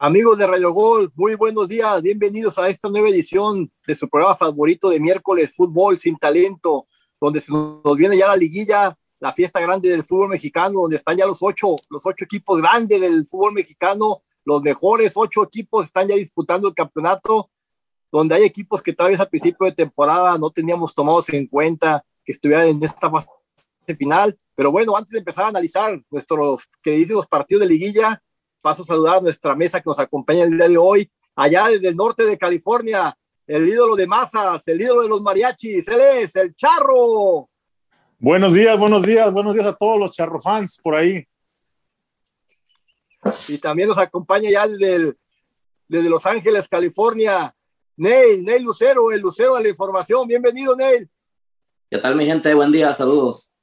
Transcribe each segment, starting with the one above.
Amigos de Radio Gol, muy buenos días, bienvenidos a esta nueva edición de su programa favorito de miércoles, Fútbol sin Talento, donde se nos viene ya la liguilla, la fiesta grande del fútbol mexicano, donde están ya los ocho, los ocho equipos grandes del fútbol mexicano, los mejores ocho equipos están ya disputando el campeonato, donde hay equipos que tal vez al principio de temporada no teníamos tomados en cuenta que estuvieran en esta fase final, pero bueno, antes de empezar a analizar nuestros queridos partidos de liguilla, paso a saludar a nuestra mesa que nos acompaña el día de hoy, allá desde el norte de California, el ídolo de masas, el ídolo de los mariachis, él es el Charro. Buenos días, buenos días, buenos días a todos los Charro fans por ahí. Y también nos acompaña ya desde, desde Los Ángeles, California, Neil, Neil Lucero, el Lucero de la Información. Bienvenido, Neil. ¿Qué tal, mi gente? Buen día, saludos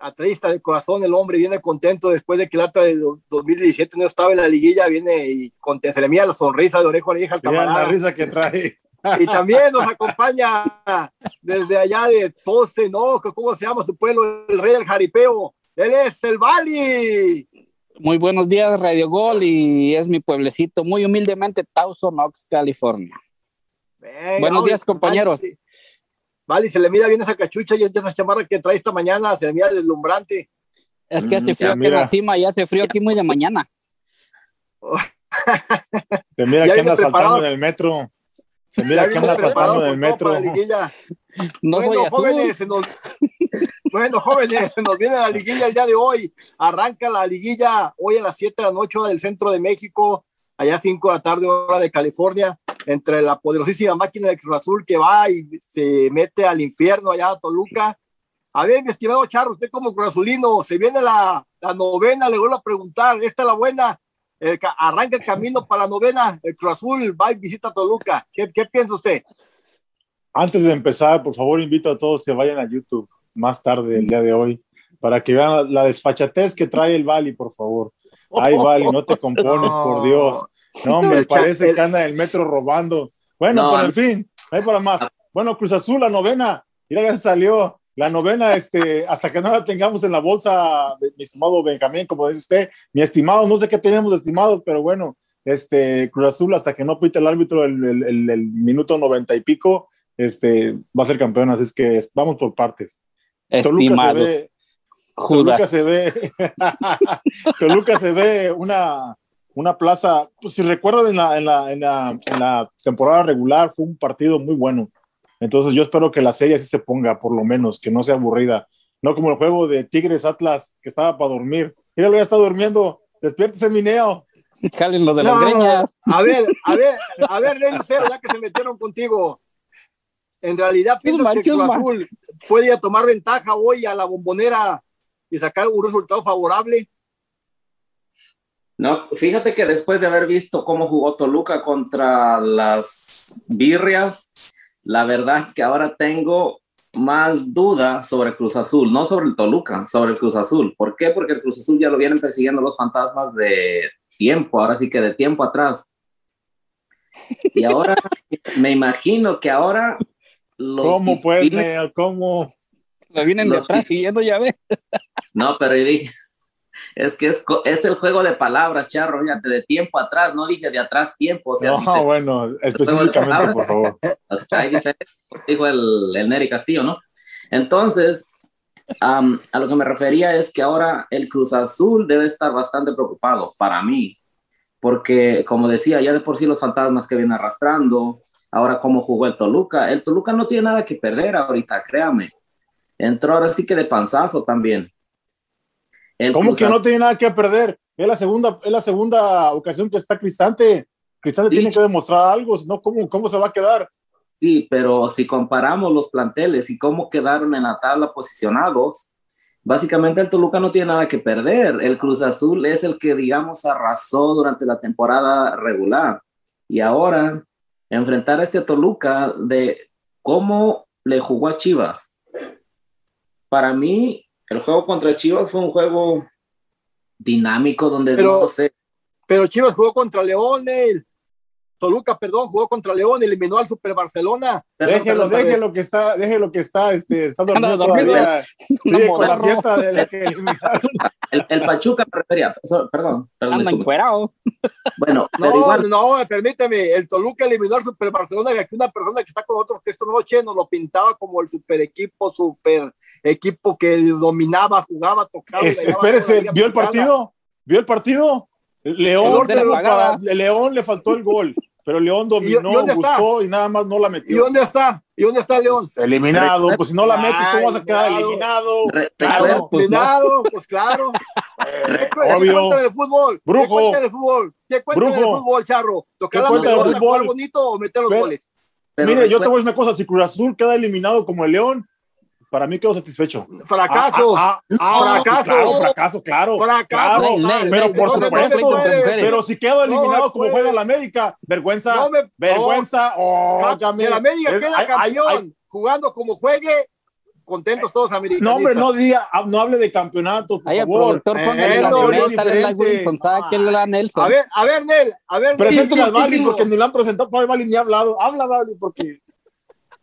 atlista de corazón, el hombre viene contento después de que el ata de 2017 no estaba en la liguilla, viene y con se le mía la sonrisa de oreja a oreja al camarada. la risa que trae. Y también nos acompaña desde allá de Tose, ¿no? ¿Cómo se llama su pueblo? El rey del jaripeo. Él es el Bali. Muy buenos días, Radio Gol, y es mi pueblecito, muy humildemente, Towson Oaks, California. buenos días, compañeros. Vale, se le mira bien esa cachucha y esa chamarra que trae esta mañana, se le mira deslumbrante. Es que hace mm, frío aquí en la cima y hace frío aquí muy de mañana. se mira que anda saltando en el metro. Se mira que anda saltando en el metro. No bueno, jóvenes, se nos, bueno, jóvenes, se nos viene la liguilla el día de hoy. Arranca la liguilla hoy a las 7 de la noche, hora del centro de México, allá 5 de la tarde, hora de California entre la poderosísima máquina de Cruz Azul que va y se mete al infierno allá a Toluca. A ver, mi estimado Charro, usted como Cruz Azulino, se viene la, la novena, le vuelvo a preguntar, esta es la buena, arranca el camino para la novena, el Cruz Azul va y visita Toluca. ¿Qué, ¿Qué piensa usted? Antes de empezar, por favor, invito a todos que vayan a YouTube más tarde el día de hoy para que vean la desfachatez que trae el Bali, por favor. Ay, Bali, no te compones, por Dios. No, me parece que anda el metro robando. Bueno, pero en fin, hay para más. Bueno, Cruz Azul, la novena, mira, ya se salió. La novena, este, hasta que no la tengamos en la bolsa, mi estimado Benjamín, como dice usted, mi estimado, no sé qué tenemos estimados, pero bueno, este, Cruz Azul, hasta que no pite el árbitro el, el, el, minuto noventa y pico, este, va a ser campeón, así es que vamos por partes. Toluca se ve, Toluca se ve, Toluca se ve una, una plaza, pues si recuerdan en la, en, la, en, la, en la, temporada regular fue un partido muy bueno. Entonces yo espero que la serie sí se ponga, por lo menos, que no sea aburrida. No como el juego de Tigres Atlas, que estaba para dormir. Míralo, ya está durmiendo. Despiértese, Mineo. lo de las greñas. A ver, a ver, a ver, Cero, ya que se metieron contigo. En realidad, piensas que Cruz Azul puede tomar ventaja hoy a la bombonera y sacar un resultado favorable. No, fíjate que después de haber visto cómo jugó Toluca contra las Birrias, la verdad que ahora tengo más duda sobre Cruz Azul, no sobre el Toluca, sobre el Cruz Azul. ¿Por qué? Porque el Cruz Azul ya lo vienen persiguiendo los fantasmas de tiempo, ahora sí que de tiempo atrás. Y ahora me imagino que ahora los ¿Cómo puede? ¿Cómo? Lo vienen detrás siguiendo, ya ve. No, pero dije, es que es, es, el juego de palabras, Charro, fíjate, de tiempo atrás, no dije de atrás tiempo. O sea, no, bueno, específicamente, por favor. dijo el, el Neri Castillo, ¿no? Entonces, a lo que me refería es que ahora el Cruz Azul debe estar bastante preocupado para mí, porque como decía, ya de por sí los fantasmas que viene arrastrando, ahora cómo jugó el Toluca, el Toluca no tiene nada que perder ahorita, créame. Entró ahora sí que de panzazo también. ¿Cómo que no tiene nada que perder? Es la segunda, es la segunda ocasión que está Cristante. Cristante tiene que demostrar algo, no, ¿cómo, ¿cómo se va a quedar? Sí, pero si comparamos los planteles y cómo quedaron en la tabla posicionados, básicamente el Toluca no tiene nada que perder. El Cruz Azul es el que, digamos, arrasó durante la temporada regular. Y ahora, enfrentar a este Toluca de cómo le jugó a Chivas. Para mí, el juego contra Chivas fue un juego dinámico donde pero, no sé. Pero Chivas jugó contra León, Toluca, perdón, jugó contra León, eliminó al Super Barcelona. Déjelo, déjelo que está, déjelo que está, este, está dormido todavía. Sí, con la fiesta de la que el, el, Pachuca me refería, perdón, perdón. Anda. Bueno, no, igual... no, permíteme, el Toluca eliminó al Super Barcelona y aquí una persona que está con nosotros que esta noche nos lo pintaba como el super equipo, super equipo que dominaba, jugaba, tocaba. espérese, ¿vio el partido? ¿Vio el partido? León, León le faltó el gol. Pero León dominó, buscó y nada más no la metió. ¿Y dónde está? ¿Y dónde está León? Eliminado, pues si no la metes, ¿cómo vas a quedar eliminado? claro, pues, eliminado, pues claro. Eh, ¿Qué cuenta del fútbol? Brujo. ¿Qué cuenta del fútbol? ¿Qué cuenta del fútbol, Charro? ¿Tocar la pelota, jugar bonito o meter los goles? Mire, yo te voy a decir una cosa, si Cruz Azul queda eliminado como el León, para mí quedo satisfecho. Fracaso. Ah, ah, ah, fracaso. Claro, fracaso, claro. Fracaso. pero por supuesto. Pero si quedo eliminado como juega la América, vergüenza. vergüenza. Oh, el América queda campeón jugando como juegue. Contentos todos americanos. No, hombre, no diga, no hable de campeonatos, por favor. Productor, eh, no, la Nelson. A ver, a ver, Nel, a ver, al Bali porque ni la han presentado, Bali ni ha hablado. Habla, Bali, porque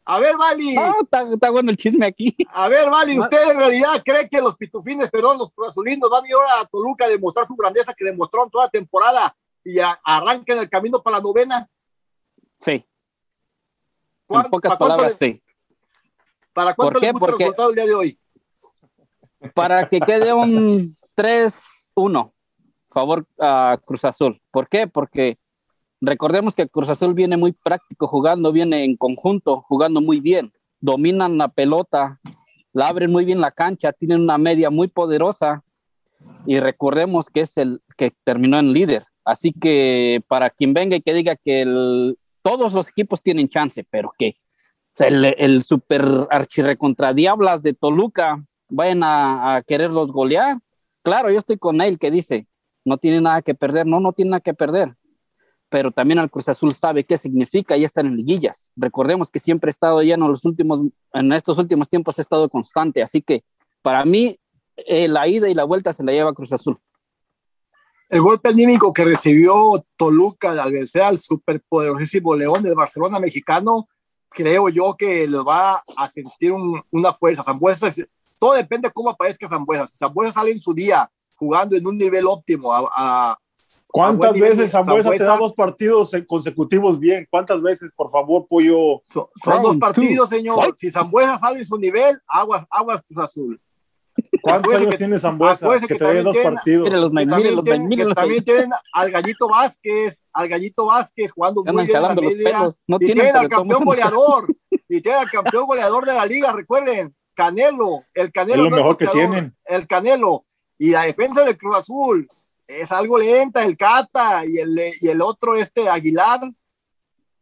a ver, Vali. Ah, está, bueno el chisme aquí. A ver, Vali, ¿usted en realidad cree que los pitufines, perdón, los azulinos van a ir ahora a Toluca a demostrar su grandeza que demostraron toda temporada y arranquen el camino para la novena? Sí. En pocas palabras, sí. ¿Para cuánto le gusta el resultado el día de hoy? Para que quede un 3-1 favor a Cruz Azul. ¿Por qué? Porque Recordemos que Cruz Azul viene muy práctico jugando, viene en conjunto, jugando muy bien. Dominan la pelota, la abren muy bien la cancha, tienen una media muy poderosa y recordemos que es el que terminó en líder. Así que para quien venga y que diga que todos los equipos tienen chance, pero que el, el super archirrecontra diablas de Toluca vayan a, a quererlos golear. Claro, yo estoy con él que dice, no tiene nada que perder, no, no tiene nada que perder pero también al Cruz Azul sabe qué significa y están en liguillas. Recordemos que siempre ha estado ya en los últimos, en estos últimos tiempos ha estado constante, así que para mí eh, la ida y la vuelta se la lleva Cruz Azul. El golpe anímico que recibió Toluca al vencer al superpoderosísimo León del Barcelona mexicano, creo yo que les va a sentir una fuerza. Zambuesa, todo depende de cómo aparezca Zambuesa. Si Zambuesa sale en su día jugando en un nivel óptimo a ¿Cuántas veces Zambuesa te da dos partidos consecutivos bien? ¿Cuántas veces, por favor, Pollo? son dos partidos, señor. Si Zambuesa sale en su nivel, aguas, aguas Cruz Azul. ¿Cuántos años tiene Zambuesa? Que, te dé dos partidos. que también, tienen, al Gallito Vázquez, al Gallito Vázquez jugando muy bien en la media. y tienen, al campeón goleador. y tienen al campeón goleador de la liga, recuerden. Canelo, el Canelo. Es lo mejor que tienen. El Canelo. Y la defensa de Cruz Azul, es algo lenta el Cata y el, y el otro, este Aguilar.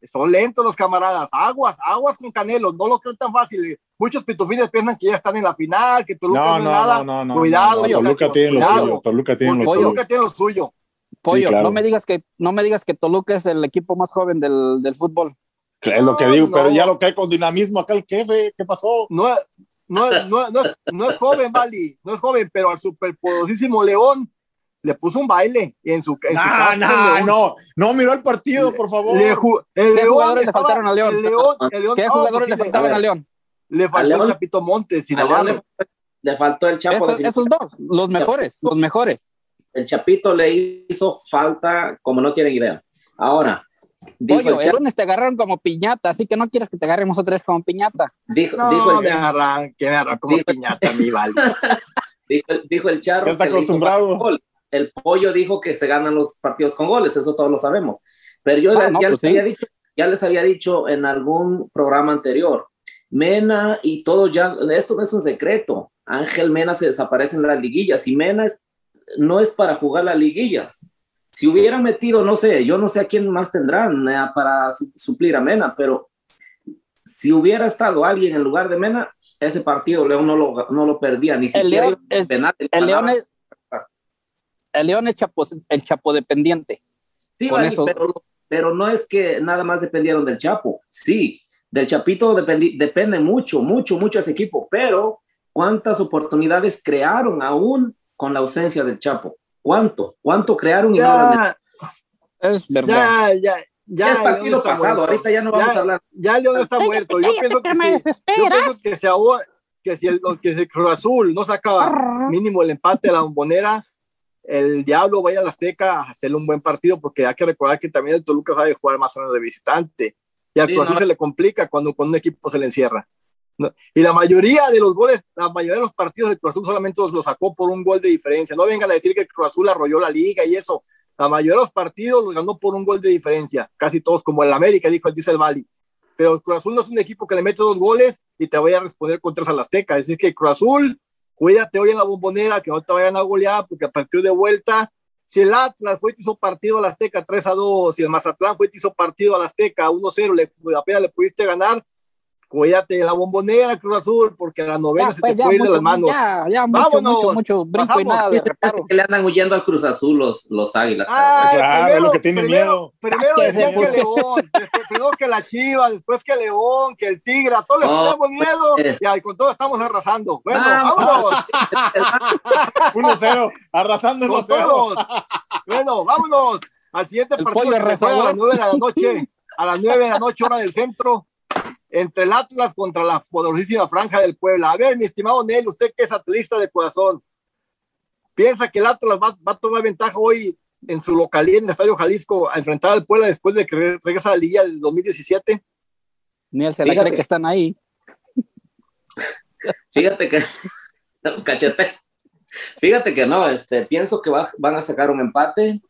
Son lentos los camaradas. Aguas, aguas con Canelo. No lo creo tan fácil. Muchos pitufines piensan que ya están en la final, que Toluca no, no, nada. No, cuidado. Toluca tiene lo suyo. Toluca tiene lo suyo. tiene lo suyo. Pollo, no me digas que no me digas que Toluca es el equipo más joven del, del fútbol. Es lo que digo, pero ya lo que hay con dinamismo acá el jefe, ¿qué pasó? No, no, no, no, no es joven, Vali, no es joven, pero al superpoderosísimo León le puso un baile en su, en nah, no, no, no miró el partido, por favor. Le, el ¿Qué jugadores le faltaron a León? El León, el León ¿Qué jugadores le faltaron a León? Le faltó el Chapito Montes, sin le, le, faltó el Chapo. esos dos, los mejores, los mejores. El Chapito le hizo falta como no tiene idea. Ahora, Dijo el, lunes te agarraron como piñata, así que no quieres que te agarremos otra vez como piñata. Dijo, no, dijo el, me agarran, que me agarran como piñata, mi dijo, dijo, el charro. Ya está acostumbrado el pollo dijo que se ganan los partidos con goles, eso todos lo sabemos. Pero yo ah, ya, les pues había dicho, ya les había dicho en algún programa anterior, Mena y todo ya, esto no es un secreto. Ángel Mena se desaparece en las liguillas y Mena no es para jugar las liguillas. Si hubieran metido, no sé, yo no sé a quién más tendrán eh, para suplir a Mena, pero si hubiera estado alguien en lugar de Mena, ese partido León no lo, no lo perdía, ni siquiera el León es, el León es chapo, el chapo dependiente. Sí, pero, no es que nada más dependieron del Chapo. Sí, del Chapito depende mucho, mucho, mucho ese equipo, pero ¿cuántas oportunidades crearon aún con la ausencia del Chapo? ¿Cuánto? ¿Cuánto crearon? Ya, es verdad. Ya, ya, ya, es partido pasado, ahorita ya no vamos a hablar. Ya León está muerto. Yo pienso que, si, yo pienso que, se que si el, que si Cruz Azul no sacaba mínimo el empate a la bombonera, el Diablo vaya a la Azteca a hacerle un buen partido, porque hay que recordar que también el Toluca sabe jugar más o menos de visitante. Y a Cruz Azul se le complica cuando con un equipo se le encierra. Y la mayoría de los goles, la mayoría de los partidos de Cruz Azul solamente los, sacó por un gol de diferencia. No vengan a decir que Cruz Azul arrolló la liga y eso. La mayoría de los partidos los ganó por un gol de diferencia. Casi todos, como el América, dijo el Diesel Valley. Pero Cruz Azul no es un equipo que le mete dos goles y te vaya a responder contra el Azteca. Es decir, que Cruz Azul, cuídate hoy en la bombonera, que no te vayan a golear, porque a partir de vuelta, si el Atlas fue y hizo partido al Azteca 3 a 2, si el Mazatlán fue y hizo partido al Azteca 1-0, le, apenas le pudiste ganar, cuídate de la bombonera, Cruz Azul, porque a la novena se pues te puede ir de las manos. Ya, ya, mucho, Vámonos. Mucho, mucho brinco y nada de reparo. que le andan huyendo al Cruz Azul los, los águilas. Ah, claro, lo que tiene miedo. Primero decían que León, primero que la Chiva, después que León, que el Tigre, a todos les tenemos miedo, y con todo estamos arrasando. Bueno, vámonos. 1-0, arrasando con todos. Bueno, vámonos al siguiente partido que se juega a las 9 de la noche, a las 9 de la noche, hora del centro entre el Atlas contra la poderosísima franja del Puebla. A ver, mi estimado Nel, usted que es atlista de corazón, ¿piensa que el Atlas va, a tomar ventaja hoy en su localidad en el Estadio Jalisco a enfrentar al Puebla después de que regresa a la Liga del 2017? Nel se la cree que están ahí. Fíjate que, cachete, fíjate que no, este, pienso que van a sacar un empate,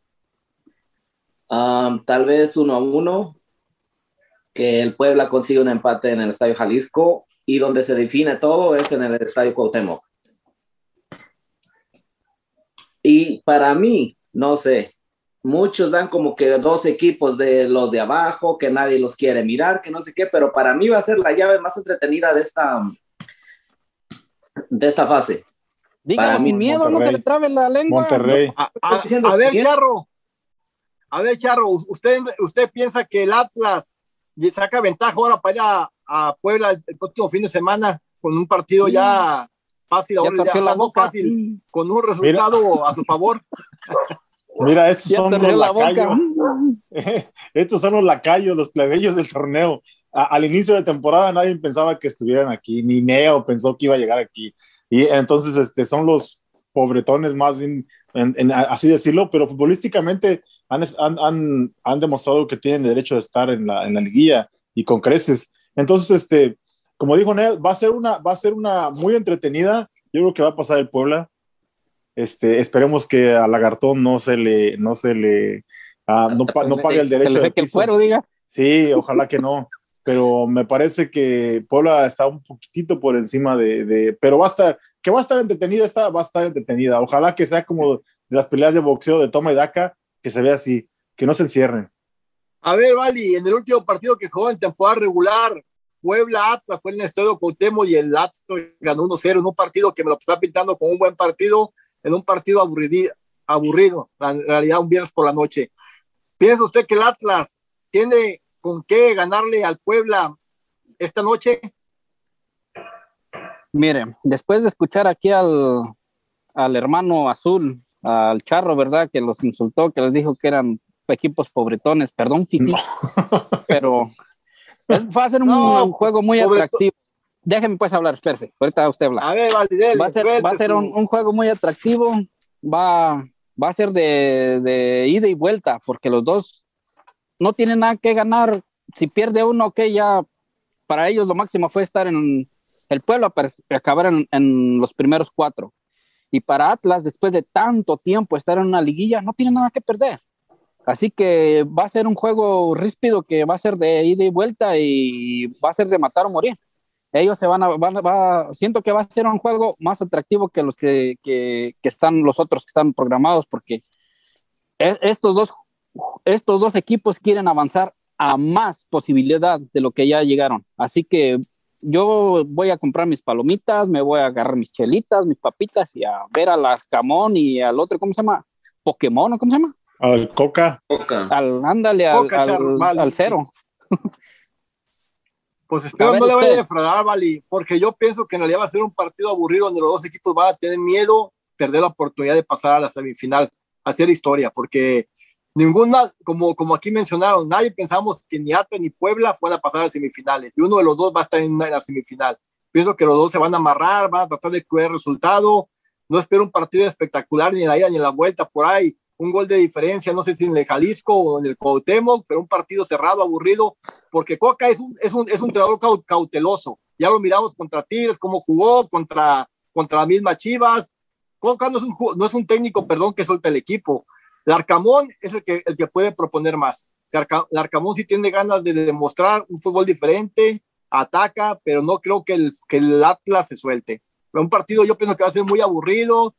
um, tal vez uno a uno, que el Puebla consigue un empate en el Estadio Jalisco y donde se define todo es en el Estadio Cuauhtémoc. Y para mí, no sé, muchos dan como que dos equipos de los de abajo, que nadie los quiere mirar, que no sé qué, pero para mí va a ser la llave más entretenida de esta, de esta fase. Dígalo sin miedo, no se le trabe la lengua. Monterrey. A, ver, Charro, a ver, Charro, usted, usted piensa que el Atlas y saca ventaja ahora para ir a, Puebla el, próximo fin de semana con un partido ya fácil, ahora no fácil, con un resultado a su favor. Mira, estos son los lacayos. estos son los lacayos, los plebeyos del torneo. al inicio de temporada nadie pensaba que estuvieran aquí, ni Neo pensó que iba a llegar aquí. Y entonces este, son los pobretones más bien, así decirlo, pero futbolísticamente han, han, demostrado que tienen derecho de estar en la, en la liguilla y con creces. Entonces, este, como dijo Ned, va a ser una, va a ser una muy entretenida. Yo creo que va a pasar el Puebla. Este, esperemos que a Lagartón no se le, no se le, ah, no, no, pague el derecho. de que el fuero, diga. Sí, ojalá que no. Pero me parece que Puebla está un poquitito por encima de, de, pero va a estar, que va a estar entretenida, está, va a estar entretenida. Ojalá que sea como las peleas de boxeo de toma y daca, que se vea así, que no se encierren. A ver, Vali, en el último partido que jugó en temporada regular, Puebla Atlas fue en el estadio Cuauhtémoc y el Atlas ganó 1-0 en un partido que me lo está pintando como un buen partido, en un partido aburrido, aburrido, en realidad un viernes por la noche. ¿Piensa usted que el Atlas tiene con qué ganarle al Puebla esta noche? Mire, después de escuchar aquí al, al hermano azul al Charro, ¿verdad? Que los insultó, que les dijo que eran equipos pobretones, perdón, Fifi, pero va a ser un, juego muy atractivo. Déjenme pues hablar, espérese, ahorita usted habla. A ver, va a ser, va a ser un, juego muy atractivo, va, va a ser de, de, ida y vuelta, porque los dos no tienen nada que ganar. Si pierde uno, que ya para ellos lo máximo fue estar en el pueblo, para acabar en, en los primeros cuatro. Y para Atlas, después de tanto tiempo estar en una liguilla, no tiene nada que perder. Así que va a ser un juego ríspido que va a ser de ida y vuelta y va a ser de matar o morir. Ellos se van a, va, siento que va a ser un juego más atractivo que los que, que, que están, los otros que están programados, porque e, estos dos, estos dos equipos quieren avanzar a más posibilidad de lo que ya llegaron. Así que yo voy a comprar mis palomitas, me voy a agarrar mis chelitas, mis papitas y a ver a la Camón y al otro, ¿cómo se llama? Pokémon, ¿o ¿cómo se llama? Al Coca. Al, ándale, al, al, cero. Pues espero no le vaya a defraudar, Vali, porque yo pienso que en realidad va a ser un partido aburrido donde los dos equipos van a tener miedo, perder la oportunidad de pasar a la semifinal, hacer historia, porque ninguna, como, como aquí mencionaron, nadie pensamos que ni Atlas ni Puebla fueran a pasar a semifinales, y uno de los dos va a estar en, la semifinal. Pienso que los dos se van a amarrar, van a tratar de cuidar el resultado. No espero un partido espectacular ni en la ida ni en la vuelta por ahí. Un gol de diferencia, no sé si en el Jalisco o en el Cuauhtémoc, pero un partido cerrado, aburrido, porque Coca es un, es un, es un entrenador cauteloso. Ya lo miramos contra Tigres, cómo jugó, contra, contra la misma Chivas. Coca no es un, no es un técnico, perdón, que suelta el equipo Larcamón es el que, el que puede proponer más. Larcamón sí tiene ganas de demostrar un fútbol diferente, ataca, pero no creo que el, que el Atlas se suelte. un partido yo pienso que va a ser muy aburrido,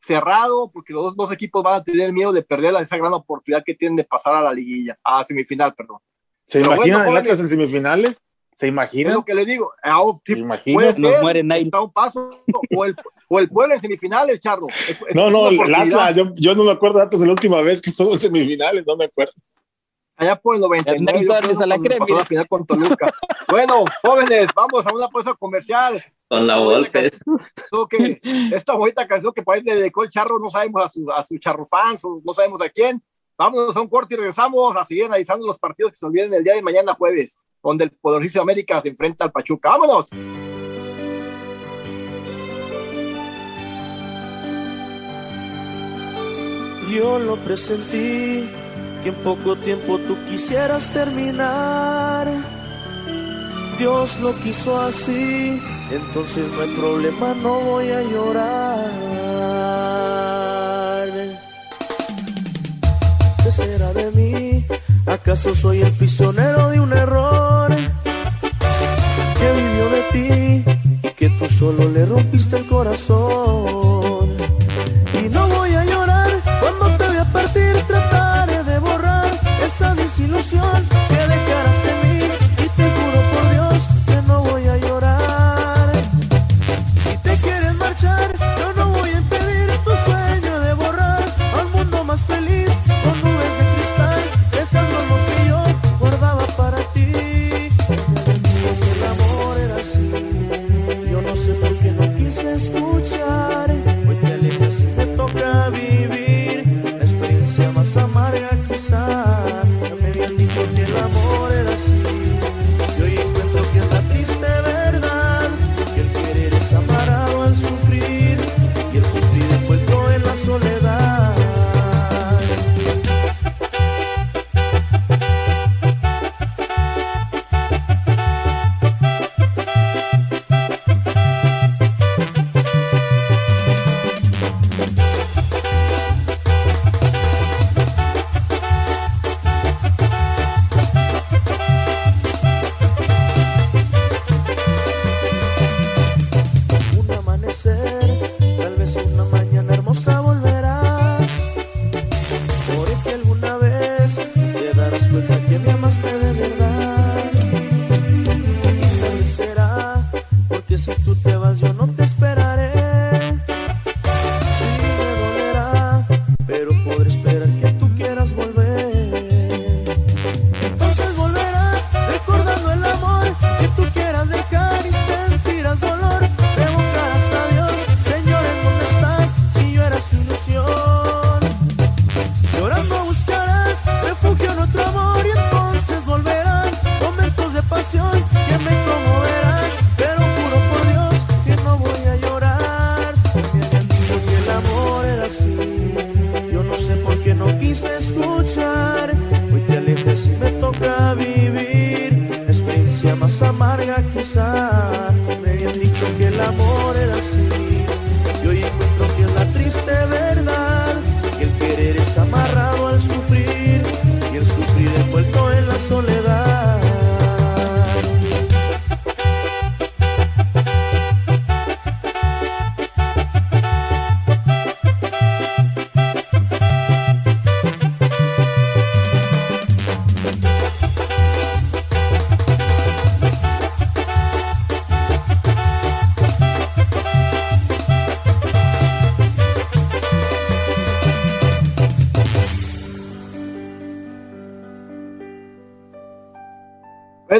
cerrado, porque los dos, equipos van a tener miedo de perder esa gran oportunidad que tienen de pasar a la liguilla, a semifinal, perdón. ¿Se imaginan el Atlas en semifinales? ¿Se imagina? Es lo que le digo. Ah, oh, ¿Se puede ser, muere un paso, o, el, o el pueblo en semifinales, Charlo. no, no, el Atlas, yo, yo, no me acuerdo de Atlas de la última vez que estuvo en semifinales, no me acuerdo. Allá por el 99, a la pasó la final con Toluca. bueno, jóvenes, vamos a una pausa comercial. Con la golpe. Que, esta bonita canción que parece le dedicó el charro, no sabemos a su, a su charro fans, no sabemos a quién. Vámonos a un corte y regresamos a seguir analizando los partidos que se olviden el día de mañana jueves donde el poderosísimo América se enfrenta al Pachuca. ¡Vámonos! Yo lo presentí, que en poco tiempo tú quisieras terminar. Dios lo quiso así, entonces no hay problema, no voy a llorar. ¿Acaso soy el prisionero de un error que vivió de ti y que tú solo le rompiste el corazón?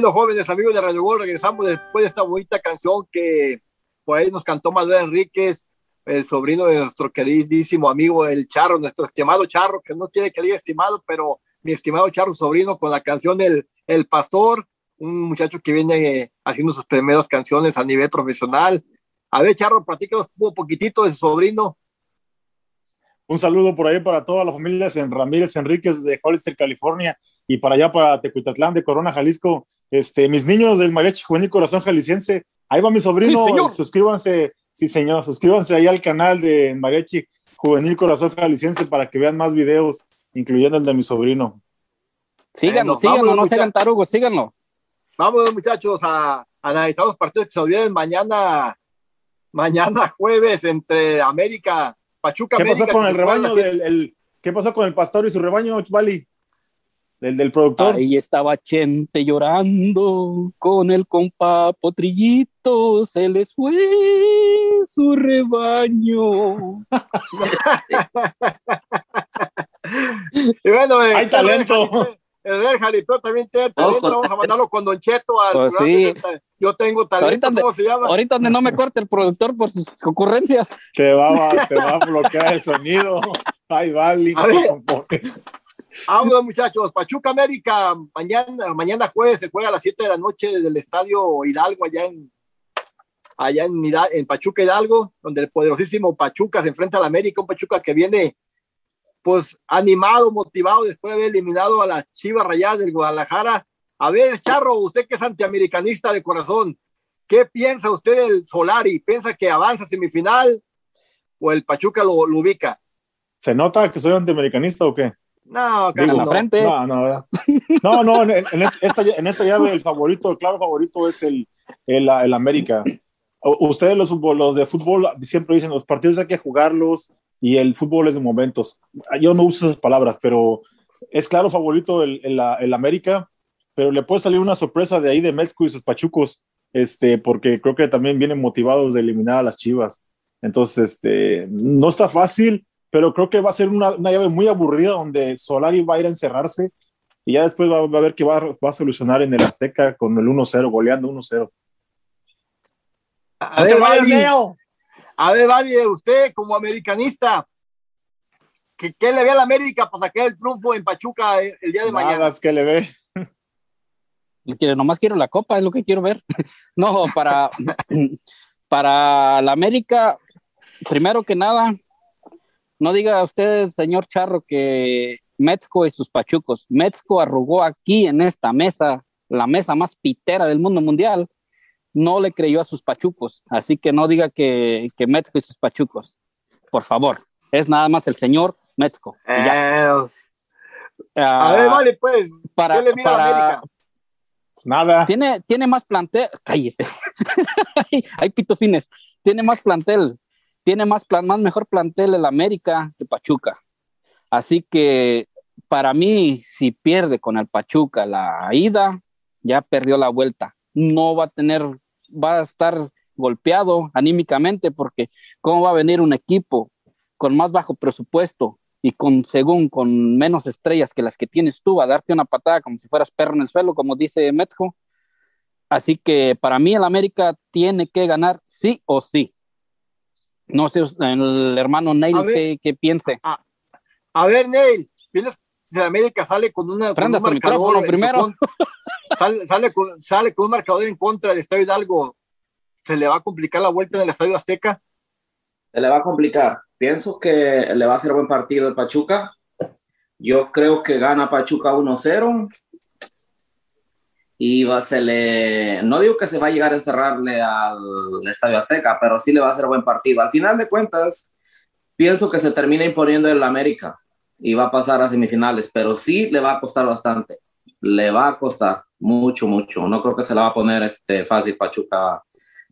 Bueno, jóvenes amigos de Radio Gol, regresamos después de esta bonita canción que por ahí nos cantó Manuel Enríquez. el sobrino de nuestro queridísimo amigo el Charro, nuestro estimado Charro, que no quiere que le diga estimado, pero mi estimado Charro sobrino con la canción del El Pastor, un muchacho que viene haciendo sus primeras canciones a nivel profesional. A ver, Charro, platícanos un poquitito de su sobrino. Un saludo por ahí para toda la familia en Ramírez Enríquez de Hollister, California, y para allá para Tecuitatlán de Corona, Jalisco. Este, mis niños del Mariachi Juvenil Corazón Jalisciense, ahí va mi sobrino, suscríbanse, sí señor, suscríbanse ahí al canal de Mariachi Juvenil Corazón Jalisciense para que vean más videos, incluyendo el de mi sobrino. Síganos, síganos, no se hagan tarugos, síganlo. Vamos, muchachos, a, a analizar los partidos que se olviden mañana, mañana jueves entre América Pachuca ¿Qué América, pasó con el rebaño del el, qué pasó con el pastor y su rebaño, Vali? El del productor. Ahí estaba Chente llorando con el compa Potrillito, se les fue su rebaño. y bueno, eh, hay talento. El Real Jalipeo también tiene talento. Vamos a mandarlo con Don Cheto al Pues sí. Yo tengo talento, Ahorita ¿cómo se llama? Ahorita donde no me corte el productor por sus ocurrencias. Te va, a- te va a bloquear el sonido. Ay, Vali. A Vámonos, muchachos. Pachuca América, mañana, mañana jueves se juega a las 7 de la noche desde el estadio Hidalgo, allá en, allá en, Hida- en Pachuca Hidalgo, donde el poderosísimo Pachuca se enfrenta al América, un Pachuca que viene pues animado, motivado después de haber eliminado a la Chivas Rayadas del Guadalajara. A ver, Charro, usted que es antiamericanista de corazón, ¿qué piensa usted del Solari? ¿Piensa que avanza semifinal o el Pachuca lo, lo ubica? ¿Se nota que soy antiamericanista o qué? No, la no. frente. No, no, no, no, en, en es- esta, en esta llave el favorito, el claro favorito es el, el, el América. Ustedes los, los de fútbol siempre dicen los partidos hay que jugarlos y el fútbol es de momentos. Yo no uso esas palabras, pero es claro favorito el, el, el América, pero le puede salir una sorpresa de ahí de Metzco y sus pachucos, este, porque creo que también vienen motivados de eliminar a las Chivas. Entonces, este, no está fácil, pero creo que va a ser una, una llave muy aburrida donde Solari va a ir a encerrarse y ya después va, va a ver que va, va a solucionar en el Azteca con el 1-0, goleando 1-0. A ver, Vali, a ver, Vali, usted como americanista, ¿qué, qué le ve a la América para sacar el triunfo en Pachuca el, el día de Nada, mañana? es que le ve. nomás quiero la copa, es lo que quiero ver. No, para, para la América, primero que nada, no diga usted, señor Charro, que Metzco y sus pachucos. Metzco arrugó aquí en esta mesa, la mesa más pitera del mundo mundial, no le creyó a sus pachucos. Así que no diga que, que Metzco y sus pachucos. Por favor, es nada más el señor Metzco. Eh, Ah, a ver, vale, pues, para, ¿qué le mira a la para- América? Nada. tiene, tiene más plantel, cállese, hay, hay pitofines, tiene más plantel, tiene más plan, más mejor plantel el América que Pachuca. Así que para mí, si pierde con el Pachuca la ida, ya perdió la vuelta. No va a tener, va a estar golpeado anímicamente porque cómo va a venir un equipo con más bajo presupuesto y con según con menos estrellas que las que tienes tú a darte una patada como si fueras perro en el suelo, como dice Metzko. Así que para mí el América tiene que ganar sí o sí. No sé el hermano Neil A ver. qué, qué piense. A ver, Neil, ¿piensas que si América sale con, una, con un primero. con- sale, sale con, sale con un marcador en contra del Estadio Hidalgo? ¿Se le va a complicar la vuelta en el Estadio Azteca? Se le va a complicar. Pienso que le va a hacer buen partido el Pachuca. Yo creo que gana Pachuca 1-0. Y va, se le. No digo que se va a llegar a encerrarle al Estadio Azteca, pero sí le va a hacer buen partido. Al final de cuentas, pienso que se termina imponiendo el América y va a pasar a semifinales, pero sí le va a costar bastante. Le va a costar mucho, mucho. No creo que se la va a poner este, fácil Pachuca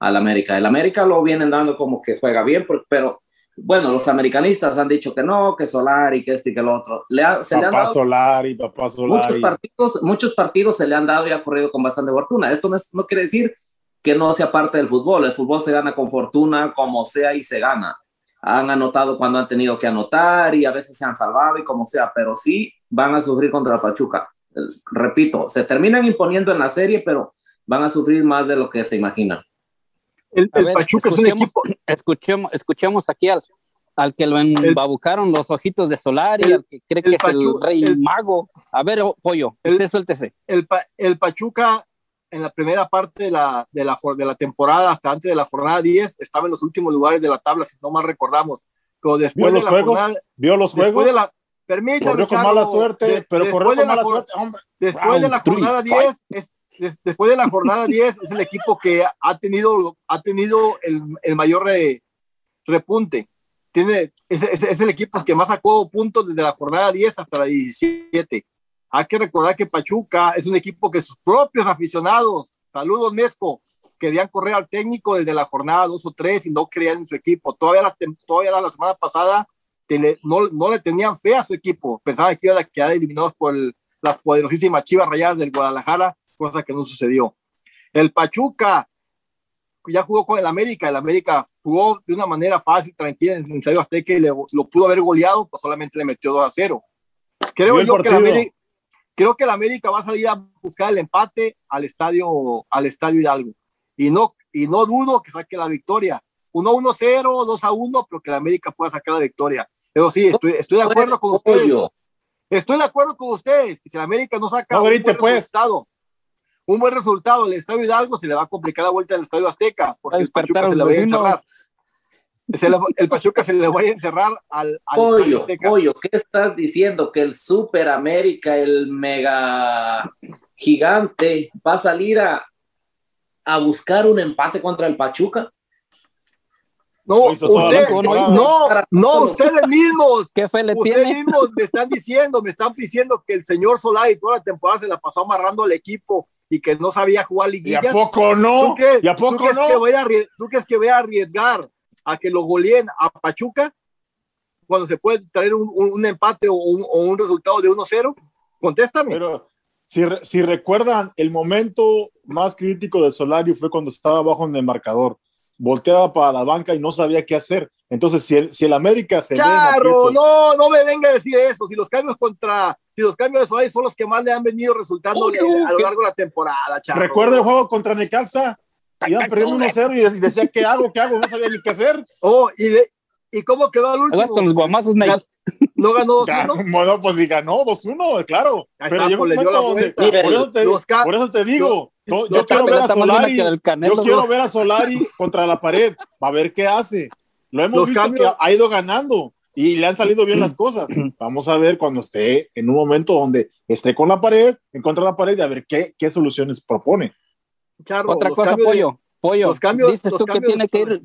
al América. El América lo vienen dando como que juega bien, pero bueno, los americanistas han dicho que no, que Solari, que este y que el otro. Le ha- se le han Papá dado Solari, papá muchos partidos, muchos partidos se le han dado y ha corrido con bastante fortuna. Esto no, es- no quiere decir que no sea parte del fútbol. El fútbol se gana con fortuna, como sea y se gana. Han anotado cuando han tenido que anotar y a veces se han salvado y como sea, pero sí van a sufrir contra Pachuca. Eh, Repito, se terminan imponiendo en la serie, pero van a sufrir más de lo que se imaginan. El, el ver, Pachuca es un escuchemos- equipo. Escuchemos, escuchemos aquí al, al que lo embabucaron los ojitos de Solari, El- al que cree el que es Pachu- el rey el- mago. A ver, oh, pollo, El- usted suéltese. El, Pa- el Pachuca en la primera parte de la, de, la, de la temporada, hasta antes de la jornada 10, estaba en los últimos lugares de la tabla, si no mal recordamos. Pero ¿Vio después de los la juegos? jornada, ¿Vio los juegos? de la, permítame, Corrió con mala suerte, de- pero después corrió de con la mala suerte. Hombre, Después de la three, jornada 10, es- después de la jornada 10, es el equipo que ha tenido, ha tenido el, el mayor re- repunte. Tiene, es, es- es el equipo que más sacó puntos desde la jornada 10 hasta la 17. Hay que recordar que Pachuca es un equipo que sus propios aficionados, saludos Mesco, querían correr al técnico desde la jornada 2 o 3 y no creían en su equipo. Todavía la, todavía la semana pasada no, no le tenían fe a su equipo. Pensaban que iban a quedar eliminados por el- las poderosísimas Chivas Rayadas del Guadalajara, cosa que no sucedió. El Pachuca ya jugó con el América, el América jugó de una manera fácil, tranquila en el Estadio Azteca y le- lo pudo haber goleado, pues solamente le metió 2 a 0. Creo ¿Vio el yo que el? América, creo que el América va a salir a buscar el empate al estadio, al estadio Hidalgo. Y no, y no dudo que saque la victoria. 1-1-0, 2-1, pero que el América pueda sacar la victoria. Pero sí, estoy, estoy de acuerdo con ustedes. Estoy de acuerdo con ustedes. que Si el América no saca No un grite, buen pues. resultado, un buen resultado, el Estadio Hidalgo se le va a complicar la vuelta del Estadio Azteca, porque el Pachuca se le va a encerrar. Se le- el Pachuca se le va a encerrar al, al Estadio Pollo, Azteca. pollo, ¿qué estás diciendo? Que el Super América, el mega gigante, va a salir a, a buscar un empate contra el Pachuca. No, usted, no, no, ustedes mismos, ¿Qué fe le ustedes tiene? mismos me están diciendo, me están diciendo que el señor Solari toda la temporada se la pasó amarrando al equipo y que no sabía jugar ¿Y a liguillas. poco no? ¿Tú crees, ¿Y a poco no? que voy a ¿Tú crees que voy a arriesgar a que lo goleen a Pachuca cuando se puede traer un, un- un empate o un, o un resultado de 1-0? Contéstame. Pero si recuerdan, el momento más crítico de Solari fue cuando estaba abajo en el marcador. Volteaba para la banca y no sabía qué hacer. Entonces, si el, si el América se aprietos- no, no me venga a decir eso. Si los cambios contra, si los cambios de Solari son los que más le han venido resultando Uy, a lo largo de la temporada, Charro. Recuerda el juego contra Necaxa. Iban perdiendo 1-0 y y decía, ¿qué hago? ¿Qué hago? No sabía ni qué hacer. Oh, y, de- ¿y cómo quedó el vas con los último? guamazos, Ney. ¿No ganó 2-1? Ganó, bueno, pues sí ganó 2-1, claro. Ahí Pero está, pues, le dio momento la donde. Mira, por, eso te, por eso te digo, yo, yo quiero ver a Solari, que yo quiero ver a Solari contra la pared, a ver qué hace. Lo hemos Los visto cambios- que ha ido ganando y le han salido bien las cosas. Vamos a ver cuando esté en un momento donde esté con la pared, en contra de la pared, y a ver qué, qué soluciones propone. Charro, Otra los cosa, cambios de- pollo, pollo. los cambios- dices los tú que cambios tiene que ir,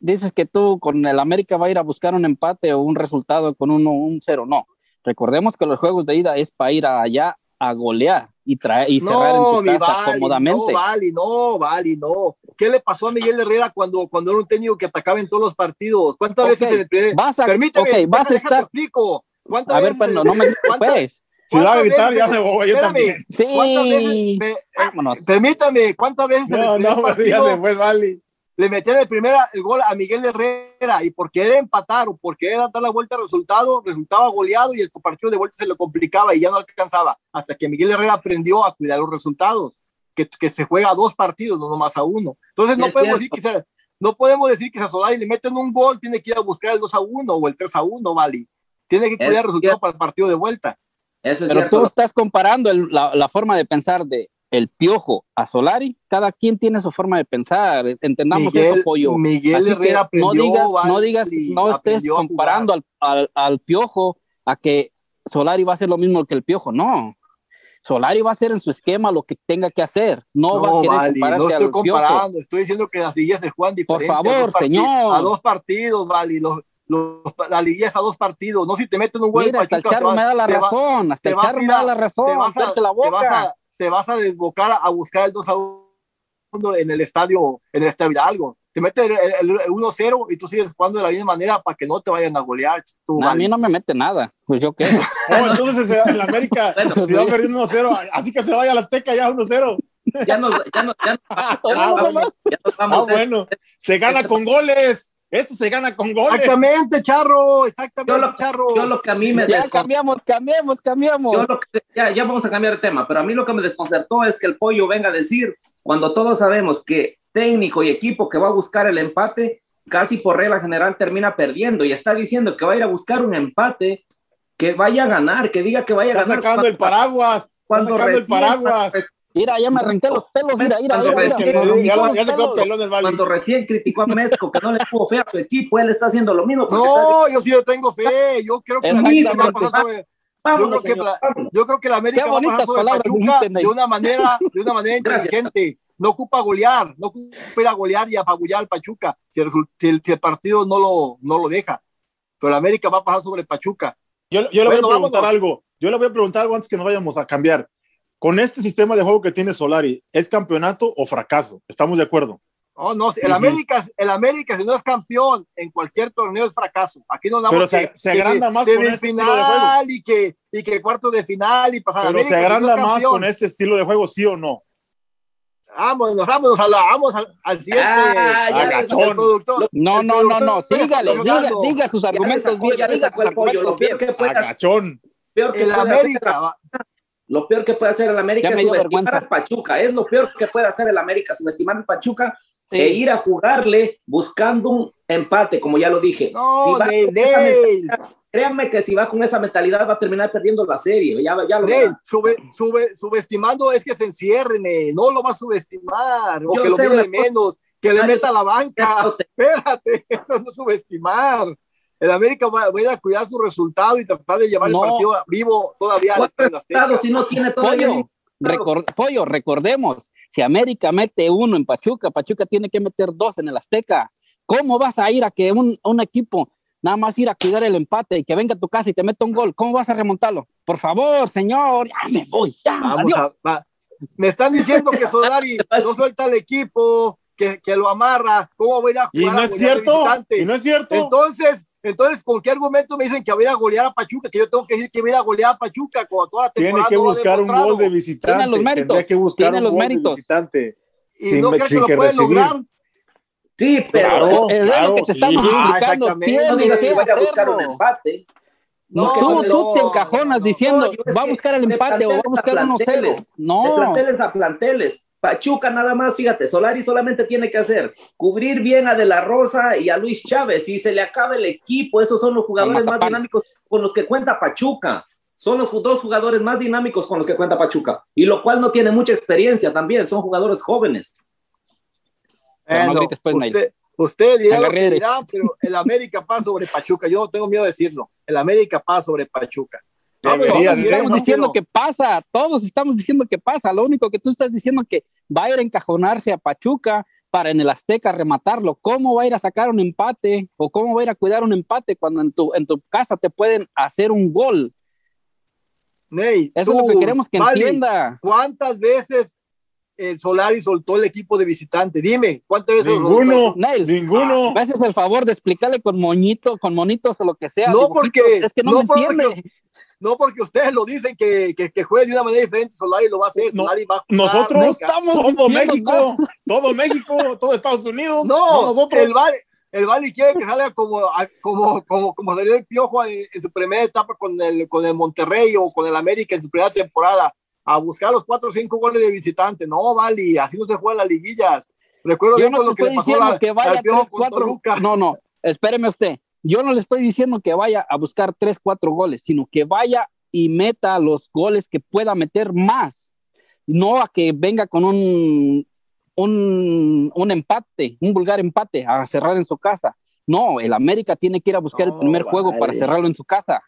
dices que tú con el América va a ir a buscar un empate o un resultado con uno, un cero. No. Recordemos que los juegos de ida es para ir allá a golear y traer y cerrar en No, tu mi casa Vali, cómodamente. no, Vali, no, Vali, no. ¿Qué le pasó a Miguel Herrera cuando, cuando era un técnico que atacaba en todos los partidos? ¿Cuántas Ok, veces en el primer- vas a, Permíteme, ok, vas a estar. explico. ¿Cuántas A ver, veces pues no, no me pues. Si va a ¿Cuántas gritar, ya me voy, yo espérame, también. Sí, ¿Cuántas veces? me- eh, vámonos. permítame, ¿cuántas veces en el No, primer no, ya se fue, Vali. Le metían el primer el gol a Miguel Herrera y por querer empatar o por querer dar la vuelta al resultado, resultaba goleado y el partido de vuelta se le complicaba y ya no alcanzaba hasta que Miguel Herrera aprendió a cuidar los resultados, que, que se juega a dos partidos, no nomás a uno. Entonces no podemos, decir que sea, no podemos decir que si a Solari le meten un gol, tiene que ir a buscar el 2 a 1 o el 3 a 1, Vali. Tiene que Es cuidar el resultado cierto. para el partido de vuelta. Eso es Pero cierto. tú estás comparando el- la, la forma de pensar de el Piojo a Solari. Cada quien tiene su forma de pensar. Entendamos eso, Miguel, pollo. Miguel Así Herrera aprendió, no digas, no digas, no estés comparando al, al, al Piojo a que Solari va a hacer lo mismo que el Piojo. No. Solari va a hacer en su esquema lo que tenga que hacer. No, va a querer compararse no estoy al Piojo. comparando, estoy diciendo que las liguillas se juegan diferente. favor, a señor. A dos partidos, Vali, los, los, la liguilla es a dos partidos, no si te meten un gol Mira, hasta el Charro me da la razón. Hasta el Charro me da la razón. te vas a, la te vas boca. a, te vas a desbocar a buscar el 2 a 1 en el estadio, en el estadio Hidalgo. Te meten el, el- el 1-0 y tú sigues jugando de la misma manera para que no te vayan a golear. Tú, No, a mí no me mete nada. Pues yo qué. Oh, entonces en la América Bueno, se va perdiendo 1-0, así que se vaya a la Azteca ya 1-0. Ya nos, ya nos, ya nos- Ah, ya nos Ah, vamos. bueno, se gana con goles. Esto se gana con goles. Exactamente, Charro, Yo exactamente, lo, Charro. yo lo que a mí me Ya descon- cambiamos, cambiamos, cambiamos. yo lo que- ya, ya vamos a cambiar de tema, pero a mí lo que me desconcertó es que el pollo venga a decir, cuando todos sabemos que técnico y equipo que va a buscar el empate, casi por regla general termina perdiendo y está diciendo que va a ir a buscar un empate, que vaya a ganar, que diga que vaya a Está ganar. sacando el paraguas. Está Cuando sacando el paraguas. Mira, ya me arranqué los pelos, mira, mira, Cuando mira, recién- mira. Ya, Los ya sacó pelos. pelón el Bali. Cuando recién criticó a México que no le tuvo fe a su equipo, él está haciendo lo mismo. No, yo sí le tengo fe. Yo creo que la América va a pasar sobre, está- vámonos, yo creo que la- vámonos. yo creo que la América va a pasar sobre Pachuca de una manera, de una manera inteligente. No ocupa golear, no ocupa ir a golear y apagullar al Pachuca si el, si el- si el partido no lo, no lo deja. Pero la América va a pasar sobre Pachuca. Yo, yo le Bueno, voy a preguntar vámonos. algo. Yo le voy a preguntar algo antes que nos vayamos a cambiar. Con este sistema de juego que tiene Solari, ¿es campeonato o fracaso? ¿Estamos de acuerdo? Oh, no, el Ujú. América, el América, si no es campeón en cualquier torneo es fracaso. Aquí no Pero damos se- se agranda más con este estilo de final y que, y que cuarto de final y pasar Pero América, se si no agranda más con este estilo de juego, ¿sí o no? Vámonos, vámonos, a la- vamos al, al siguiente. Ah, ya productor. No, El no, no, no, sígale, diga, diga sus Ya le argumentos sacó, bien, ya le diga sacó sus el pollo. Lo argumentos peor bien. que puede hacer, Agachón. peor que El América, va- Lo peor que puede hacer el América Ya es subestimar al Pachuca. Es lo peor que puede hacer el América, subestimar al Pachuca Sí. e ir a jugarle buscando un empate, como ya lo dije. no, Si créanme que si va con esa mentalidad va a terminar perdiendo la serie. Ya, lo sube, sube, subestimando es que se encierre, Ney, no lo va a subestimar, o Yo que lo mire de menos, que le meta a la banca. Espérate, no es subestimar. El América va, va a ir a cuidar su resultado y tratar de llevar No. el partido vivo todavía al ¿Cuántos Estadio Azteca. resultados si no tiene todavía Pollo, Pollo, recordemos, si América mete uno en Pachuca, Pachuca tiene que meter dos en el Azteca. ¿Cómo vas a ir a que un, un equipo nada más ir a cuidar el empate y que venga a tu casa y te meta un gol? ¿Cómo vas a remontarlo? Por favor, señor, ya me voy, ya, Vamos adiós. a- va. Me están diciendo que Solari no suelta al equipo, que, que lo amarra. ¿Cómo va a ir a Y jugar no a es cierto. Y no es cierto. Entonces, entonces, ¿con qué argumento me dicen que voy a golear a Pachuca? Que yo tengo que decir que voy a golear a Pachuca cuando toda la Tiene temporada que no lo ha buscar un gol de visitante. Tiene los méritos, Tendría que buscar tiene un los gol de méritos. visitante. ¿Y sin- no crees que lo que pueden recibir. lograr? Sí, pero Claro. Es claro, lo que te sí. estamos Ah, explicando. exactamente. no Tiene digas que que vaya a buscar un empate. No, que Tú, no, tú te no, encajonas no. diciendo, No, va a que buscar el de empate o va a buscar 1-0. planteles, De No, planteles a planteles. Pachuca nada más, fíjate, Solari solamente tiene que hacer cubrir bien a De La Rosa y a Luis Chávez. Si se le acaba el equipo, esos son los jugadores más dinámicos con los que cuenta Pachuca. Son los dos jugadores más dinámicos con los que cuenta Pachuca. Y lo cual no tiene mucha experiencia también, son jugadores jóvenes. No grites, pues, usted, usted dirá lo que Agarré. dirá, pero el América pasa sobre Pachuca. Yo no tengo miedo de decirlo. El América pasa sobre Pachuca. Debería, debería. estamos diciendo que pasa, todos estamos diciendo que pasa. Lo único que tú estás diciendo que va a ir a encajonarse a Pachuca para en el Azteca rematarlo. ¿Cómo va a ir a sacar un empate o cómo va a ir a cuidar un empate cuando en tu, en tu casa te pueden hacer un gol? Ney, Eso es lo que queremos que entienda. ¿Cuántas veces el Solari soltó el equipo de visitante? Dime, ¿cuántas veces? Ninguno. Neil, Ninguno. me haces el favor de explicarle con moñito, con monitos o lo que sea. No, dibujitos. porque- es que no, no me porque- entiende. No porque ustedes lo dicen que, que, que juegue de una manera diferente, Solari lo va a hacer. No, Solari va a jugar, nosotros venga. estamos Todo diciendo México, todo México, todo Estados Unidos. No, nosotros. el Bali, el Bali quiere que salga como, a- como, como, como salió el Piojo en, en su primera etapa con el, con el Monterrey o con el América en su primera temporada, a buscar los cuatro o cinco goles de visitante. No, Bali, así no se juega las liguillas. Recuerdo Yo bien no con lo que le pasó diciendo la- que vaya al Piojo 3, con 4. Toluca. No, no, espéreme usted. Yo no le estoy diciendo que vaya a buscar 3, 4 goles, sino que vaya y meta los goles que pueda meter más. No a que venga con un, un, un empate, un vulgar empate a cerrar en su casa. No, el América tiene que ir a buscar el primer juego para cerrarlo en su casa.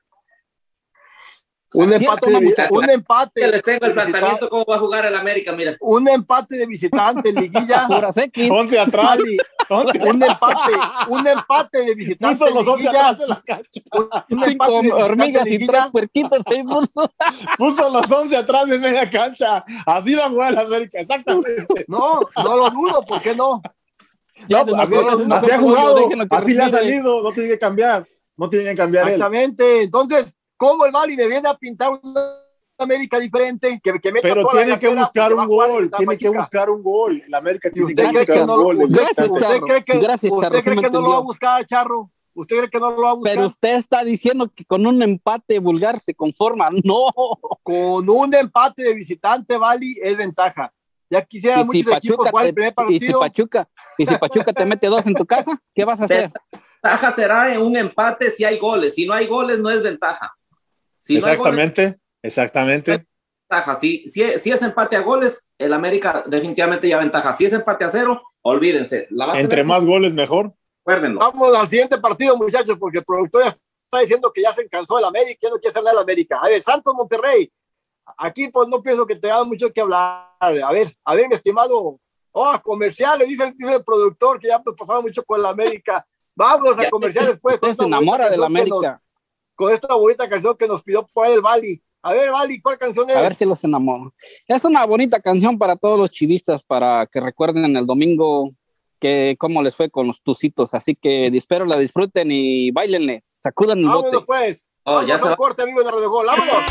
Un empate, de, un empate. Les tengo el planteamiento cómo va a jugar el América, mira. Un empate de visitante en liguilla. Puras X. 11 atrás. Bali, 11 un empate, un empate de visitante Puso en los 11 liguilla. atrás de la cancha. Un, un Cinco empate de visitante hormigas y liguilla. tres puerquitos ahí puso. Puso los 11 atrás de media cancha. Así va a jugar el América, exactamente. No, no lo dudo, ¿por qué no? No, pues, así, no así ha jugado, así le ha salido, no tiene que cambiar. No tiene que cambiar él. Exactamente. Entonces, ¿cómo el Bali me viene a pintar una América diferente? Que, que meta Pero toda la tiene que buscar un gol, tiene que buscar un gol. El América ¿Y tiene usted que buscar no un lo gol. Gracias, usted cree que, Gracias, usted cree que no lo va a buscar, Charro? ¿Usted cree que no lo va a buscar? Pero usted está diciendo que con un empate vulgar se conforma. No, Con un empate de visitante, Bali, es ventaja. Ya quisiera Y si, muchos equipos jugar el primer y si partido. Pachuca, y si Pachuca te mete dos en tu casa, ¿qué vas a hacer? Ventaja será en un empate si hay goles. Si no hay goles, no es ventaja. Si no hay goles, exactamente, exactamente. ventaja. Si, si, si es empate a goles, el América definitivamente ya ventaja. Si es empate a cero, olvídense. La Entre tener- más goles, mejor. Recuérdenlo. Vamos al siguiente partido, muchachos, porque el productor ya está diciendo que ya se cansó del América, ya no quiere hacer nada del América. A ver, Santos Monterrey. Aquí pues no pienso que te haga mucho que hablar. A ver, a ver, mi estimado. Oh, comerciales, dice, el- dice el productor que ya hemos pasado mucho con el América. Vamos a Ya, comerciales pues. Usted se enamora nos- América. Con esta bonita canción que nos pidió por el Bali. A ver, Bali, ¿cuál canción es? A ver si los enamoro. Es una bonita canción para todos los chivistas para que recuerden el domingo que cómo les fue con los tucitos. Así que espero la disfruten y bailenles, sacudan el Vámonos bote. pues. Oh, Vamos ya se va. corte, amigos de Radio Gol. Vámonos.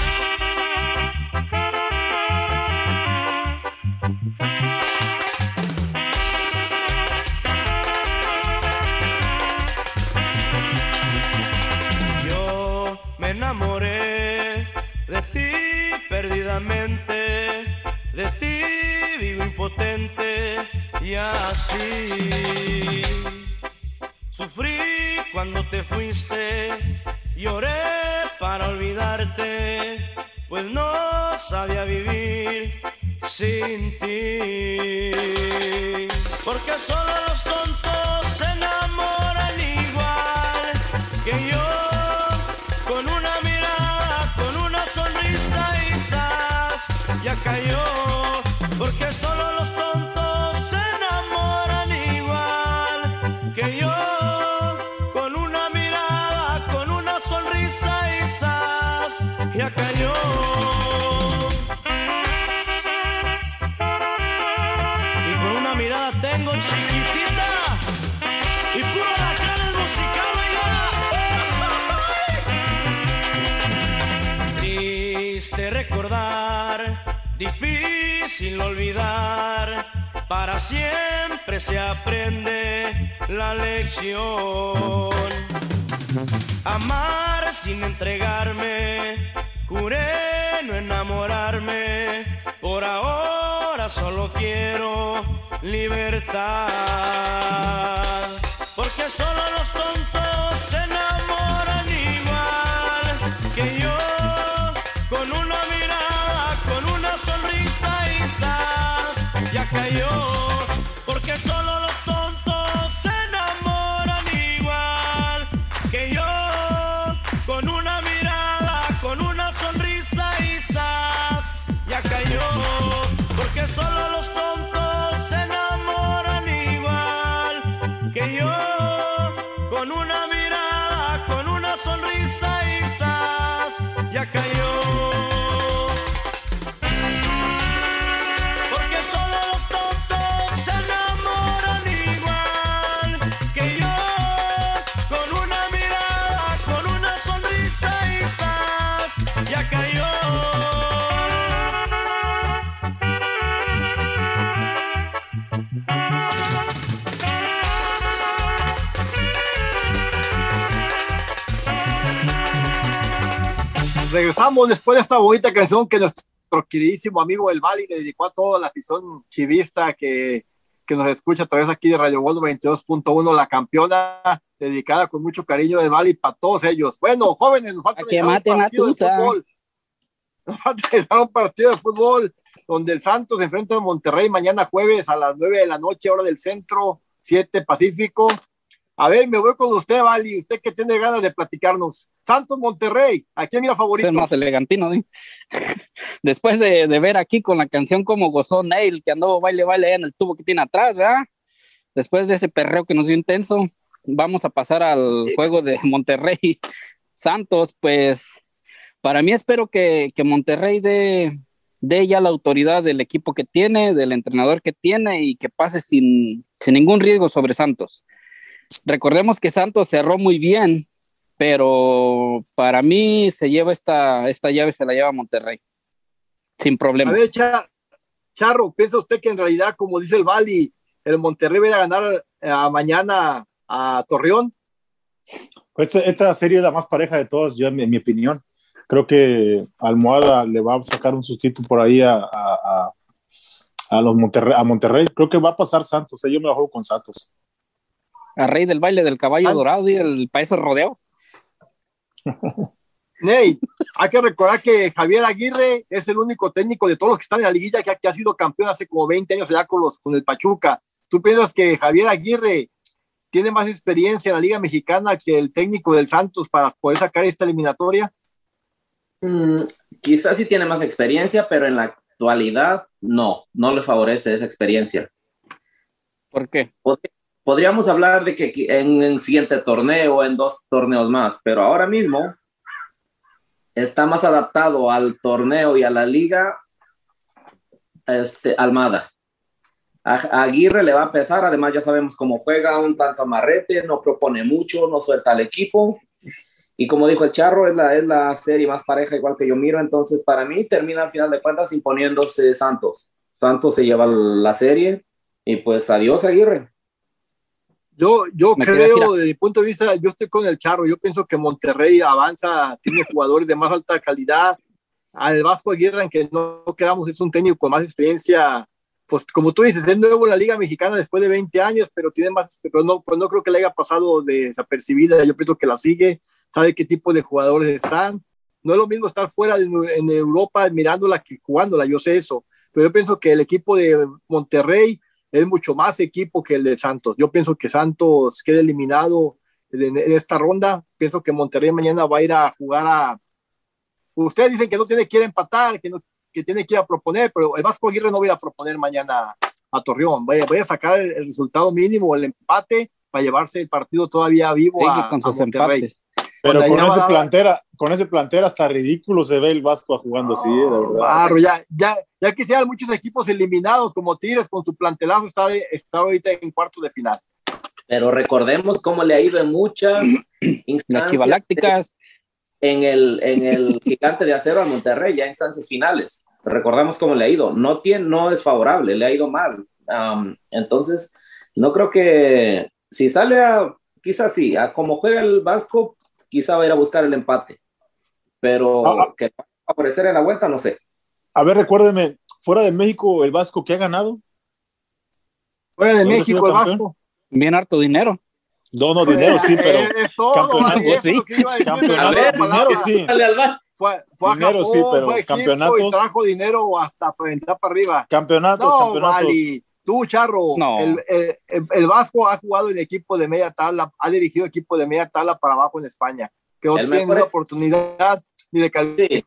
de ti vivo impotente y así. Sufrí cuando te fuiste, lloré para olvidarte, pues no sabía vivir sin ti. Porque solo los tontos se enamoran igual ya cayó. Porque solo los tontos se enamoran igual que yo, con una mirada, con una sonrisa y ya cayó. Triste recordar, difícil olvidar, para siempre se aprende la lección. Amar sin entregarme, juré no enamorarme, por ahora solo quiero libertad. Porque solo los tontos zas, ya cayó. Porque solo los tontos se enamoran igual que yo, con una mirada, con una sonrisa zas, ya cayó. Porque solo los tontos Regresamos después de esta bonita canción que nuestro queridísimo amigo El Bali le dedicó a toda la afición chivista que, que nos escucha a través aquí de Radio Gol 22.1, la campeona dedicada con mucho cariño del Bali para todos ellos. Bueno, jóvenes, nos falta que un a partido de fútbol. Nos falta un partido de fútbol donde el Santos se enfrenta a Monterrey mañana jueves a las 9 de la noche, hora del centro, 7 Pacífico. A ver, me voy con usted, Vali. Usted que tiene ganas de platicarnos. Santos Monterrey, ¿a quién mira favorito? Es más elegantino, ¿sí? Después de, de ver aquí con la canción como gozó Neil, que andó baile, baile en el tubo que tiene atrás, ¿verdad? Después de ese perreo que nos dio intenso, vamos a pasar al juego de Monterrey Santos, pues para mí espero que, que Monterrey dé, dé ya la autoridad del equipo que tiene, del entrenador que tiene y que pase sin, sin ningún riesgo sobre Santos. Recordemos que Santos cerró muy bien, pero para mí se lleva esta, esta llave, se la lleva Monterrey, sin problema. A ver, Cha- Charro, ¿piensa usted que en realidad, como dice el Bali, el Monterrey va a ganar eh, mañana a Torreón? Esta, esta serie es la más pareja de todas, yo en mi, en mi opinión. Creo que Almohada le va a sacar un sustituto por ahí a, a- a- A los Monterrey, a Monterrey, creo que va a pasar Santos, eh, yo me la juego con Santos. A Rey del baile del caballo Ah. dorado y el país rodeo. Ney, hay que recordar que Javier Aguirre es el único técnico de todos los que están en la liguilla que, ha- que ha sido campeón hace como 20 años allá con, los, con el Pachuca. ¿Tú piensas que Javier Aguirre tiene más experiencia en la Liga Mexicana que el técnico del Santos para poder sacar esta eliminatoria? Mm, quizás sí tiene más experiencia, pero en la actualidad no, no le favorece esa experiencia. ¿Por qué? Pod- Podríamos hablar de que en el siguiente torneo, en dos torneos más, pero ahora mismo está más adaptado al torneo y a la liga este, Almada. A Aguirre le va a pesar, además ya sabemos cómo juega, un tanto amarrete, no propone mucho, no suelta al equipo. Y como dijo el Charro, es la, es la serie más pareja igual que yo miro, entonces para mí termina al final de cuentas imponiéndose Santos. Santos se lleva la serie y pues adiós Aguirre. Yo, yo Me creo, desde mi punto de vista, yo estoy con el Charro. Yo pienso que Monterrey avanza, tiene jugadores de más alta calidad. Al Vasco Aguirre, en que no queramos, es un técnico con más experiencia. Pues como tú dices, es nuevo en la Liga Mexicana después de 20 años, pero tiene más, pero no, pues no creo que le haya pasado desapercibida. Yo pienso que la sigue, sabe qué tipo de jugadores están. No es lo mismo estar fuera de, en Europa mirándola que jugándola, yo sé eso. Pero yo pienso que el equipo de Monterrey es mucho más equipo que el de Santos. Yo pienso que Santos quede eliminado en, en esta ronda. Pienso que Monterrey mañana va a ir a jugar a. Ustedes dicen que no tiene que ir a empatar, que, no, que tiene que ir a proponer, pero el Vasco Aguirre no va a ir a proponer mañana a Torreón. Va a, va a sacar el, el, resultado mínimo, el empate, para llevarse el partido todavía vivo Sí, a, con a Monterrey. empates. Pero Cuando con ese, va- plantera, con ese plantera hasta ridículo se ve el Vasco jugando así, de verdad. Claro, ya, ya, ya quisieran muchos equipos eliminados como Tigres con su plantelazo estar, estar ahorita en cuartos de final. Pero recordemos cómo le ha ido en muchas Las instancias en el, en el gigante de acero a Monterrey, ya en instancias finales. Recordamos cómo le ha ido. No, tiene, no es favorable, le ha ido mal. Um, entonces, no creo que si sale a, quizás sí, a como juega el Vasco, quizá va a ir a buscar el empate. Pero Ah, ah. que va a aparecer en la vuelta, no sé. A ver, recuérdeme, fuera de México, el Vasco, ¿qué ha ganado? Fuera de ¿Dónde México, el? Vasco. Bien harto dinero. No, no, dinero sí, pero Eh, es todo, campeonato, eso es sí. lo que iba a decir, campeonato, dinero sí. Dale al Vasco. Fue, fue Dinero a Japón, sí, pero fue campeonatos- y trajo dinero hasta para entrar para arriba. Campeonatos, No, campeonatos. Tú, Charro, No. el, el- el- el Vasco ha jugado en equipo de media tabla, ha dirigido equipo de media tabla para abajo en España, que no tiene mejor- oportunidad ni de Sí.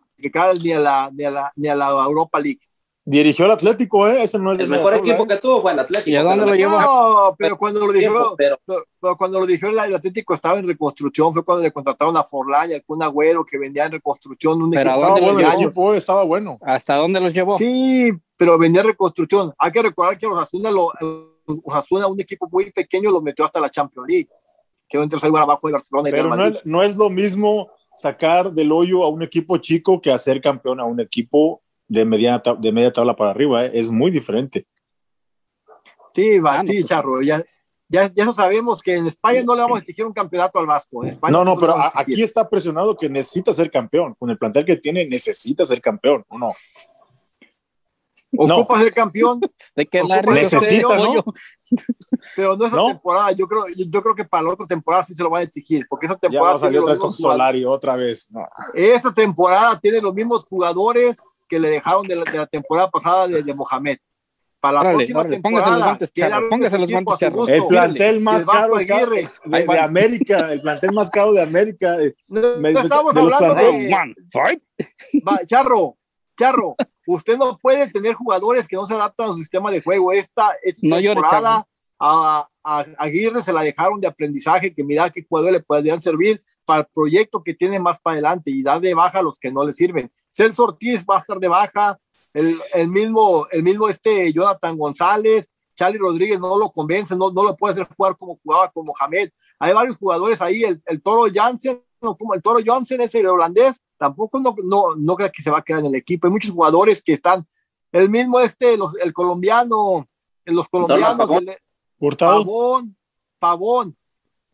Ni a la, ni a la, ni a la Europa League. Dirigió el Atlético, ¿eh? Ese no es El media mejor equipo ¿eh? que tuvo fue el Atlético. ¿Y a pero lo llevó? No, pero cuando lo dijo, pero pero, cuando lo dijo el, el Atlético estaba en reconstrucción, fue cuando le contrataron a Forlán y al Kun Agüero que vendía en reconstrucción un Pero ¿a equipo Estaba dónde bueno el equipo, estaba bueno. ¿Hasta dónde los llevó? Sí, pero venía en reconstrucción. Hay que recordar que Osasuna, lo, Osasuna, un equipo muy pequeño, lo metió hasta la Champions League. Quedó entre lugar abajo de Barcelona y Pero no es, no es lo mismo sacar del hoyo a un equipo chico que hacer campeón a un equipo de media, tab- de media tabla para arriba. ¿eh? Es muy diferente. Sí, va, Ah, sí, pues- Charro. Ya, ya, ya eso sabemos que en España no le vamos a exigir un campeonato al Vasco. En España No, no, pero a- aquí está presionado que necesita ser campeón. Con el plantel que tiene, necesita ser campeón. ¿o no? No. Ocupa ser campeón, De que necesita, ¿no? pero no esa ¿No? temporada. Yo creo, yo, creo que para la otra temporada sí se lo van a exigir, porque esa Ya temporada a salir tiene otra vez con. Solari, otra vez. No. Esta temporada tiene los mismos jugadores que le dejaron de la, de la temporada pasada de, de Mohamed. Para la Órale, próxima órale, póngase los temporada, póngase los guantes, Charro. El plantel más el caro de. América, el plantel más caro de América. eh, No, Me- no estamos hablando de. Va, Charro, Charro, usted no puede tener jugadores que no se adaptan a su sistema de juego. Esta, esta No temporada a, a Aguirre se la dejaron de aprendizaje, que mira qué jugadores le podrían servir para el proyecto que tiene más para adelante y dar de baja a los que no le sirven. Celso Ortiz va a estar de baja, el, el mismo, el mismo este Jonathan González, Charlie Rodríguez no lo convence, no, no lo puede hacer jugar como jugaba con Mohamed. Hay varios jugadores ahí, el, el Toro Jansen, el Toro Johnson es el holandés, tampoco no, no, no creo que se va a quedar en el equipo. Hay muchos jugadores que están, el mismo este, los, el colombiano, los colombianos, el- Hurtado. Pavón, Pavón,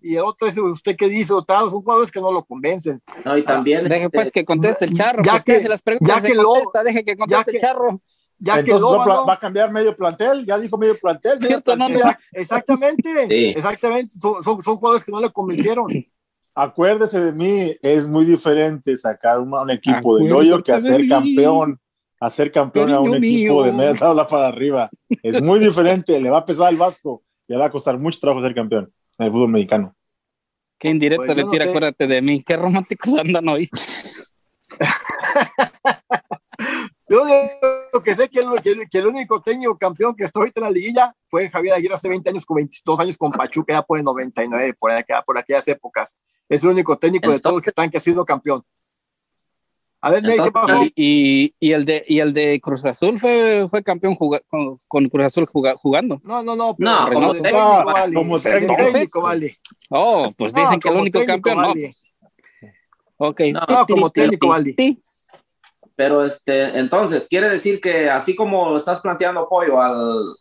y el otro es usted que dice, Hurtado, son jugadores que no lo convencen. No, y también. Deje pues este, que conteste el charro. ya pues, que- que, se las preguntas ya que lo- contesta, deje que conteste ya que- el charro. ya Entonces quedó, va, a pla- ¿no? va a cambiar medio plantel, ya dijo medio plantel. medio Cierto, no, plantel. no. Exact- Exactamente, Sí. exactamente. Son, son, son jugadores que no le convencieron. Acuérdese de mí, es muy diferente sacar un, un equipo del hoyo que de hacer campeón, hacer campeón a un equipo de mío. media tabla para arriba. Es muy diferente, le va a pesar al Vasco, le va a costar mucho trabajo ser campeón en el fútbol mexicano. Qué indirecta Pues le no tira, sé. acuérdate de mí. Qué románticos andan hoy. Yo lo que sé que el, que, el- que el único técnico campeón que está ahorita en la liguilla fue Javier Aguirre hace 20 años con 22 años con Pachuca, ya por el 99, por, aquella- por aquellas épocas. Es el único técnico de todos los que están que ha sido campeón. A ver, Ney, ¿qué Entonces, pasó? Y, y el de y el de Cruz Azul fue, fue campeón juga- con, con Cruz Azul juga- jugando. No, no, no, No, pero como de técnico, vale. como técnico. técnico, vale. Oh, pues No, dicen que el como único técnico, campeón, no. vale. pues. Ok. No, No, como técnico, vale. Pero este, entonces, quiere decir que así como estás planteando apoyo al,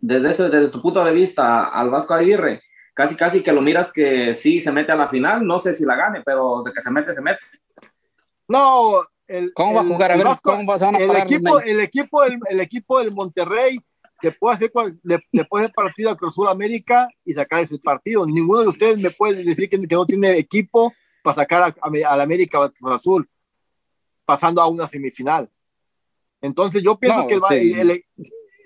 desde, ese, desde tu punto de vista al Vasco Aguirre, casi casi que lo miras que sí se mete a la final, no sé si la gane, pero de que se mete, se mete. No, el, ¿Cómo va a el- jugar? A el ver, Vasco- ¿cómo van a el equipo, el equipo, del, el equipo del Monterrey le puede hacer cual- le, le puede hacer partido a Cruz América y sacar ese partido. Ninguno de ustedes me puede decir que, que no tiene equipo para sacar a, a, América a Cruz Azul pasando a una semifinal. Entonces yo pienso No, que sí. el,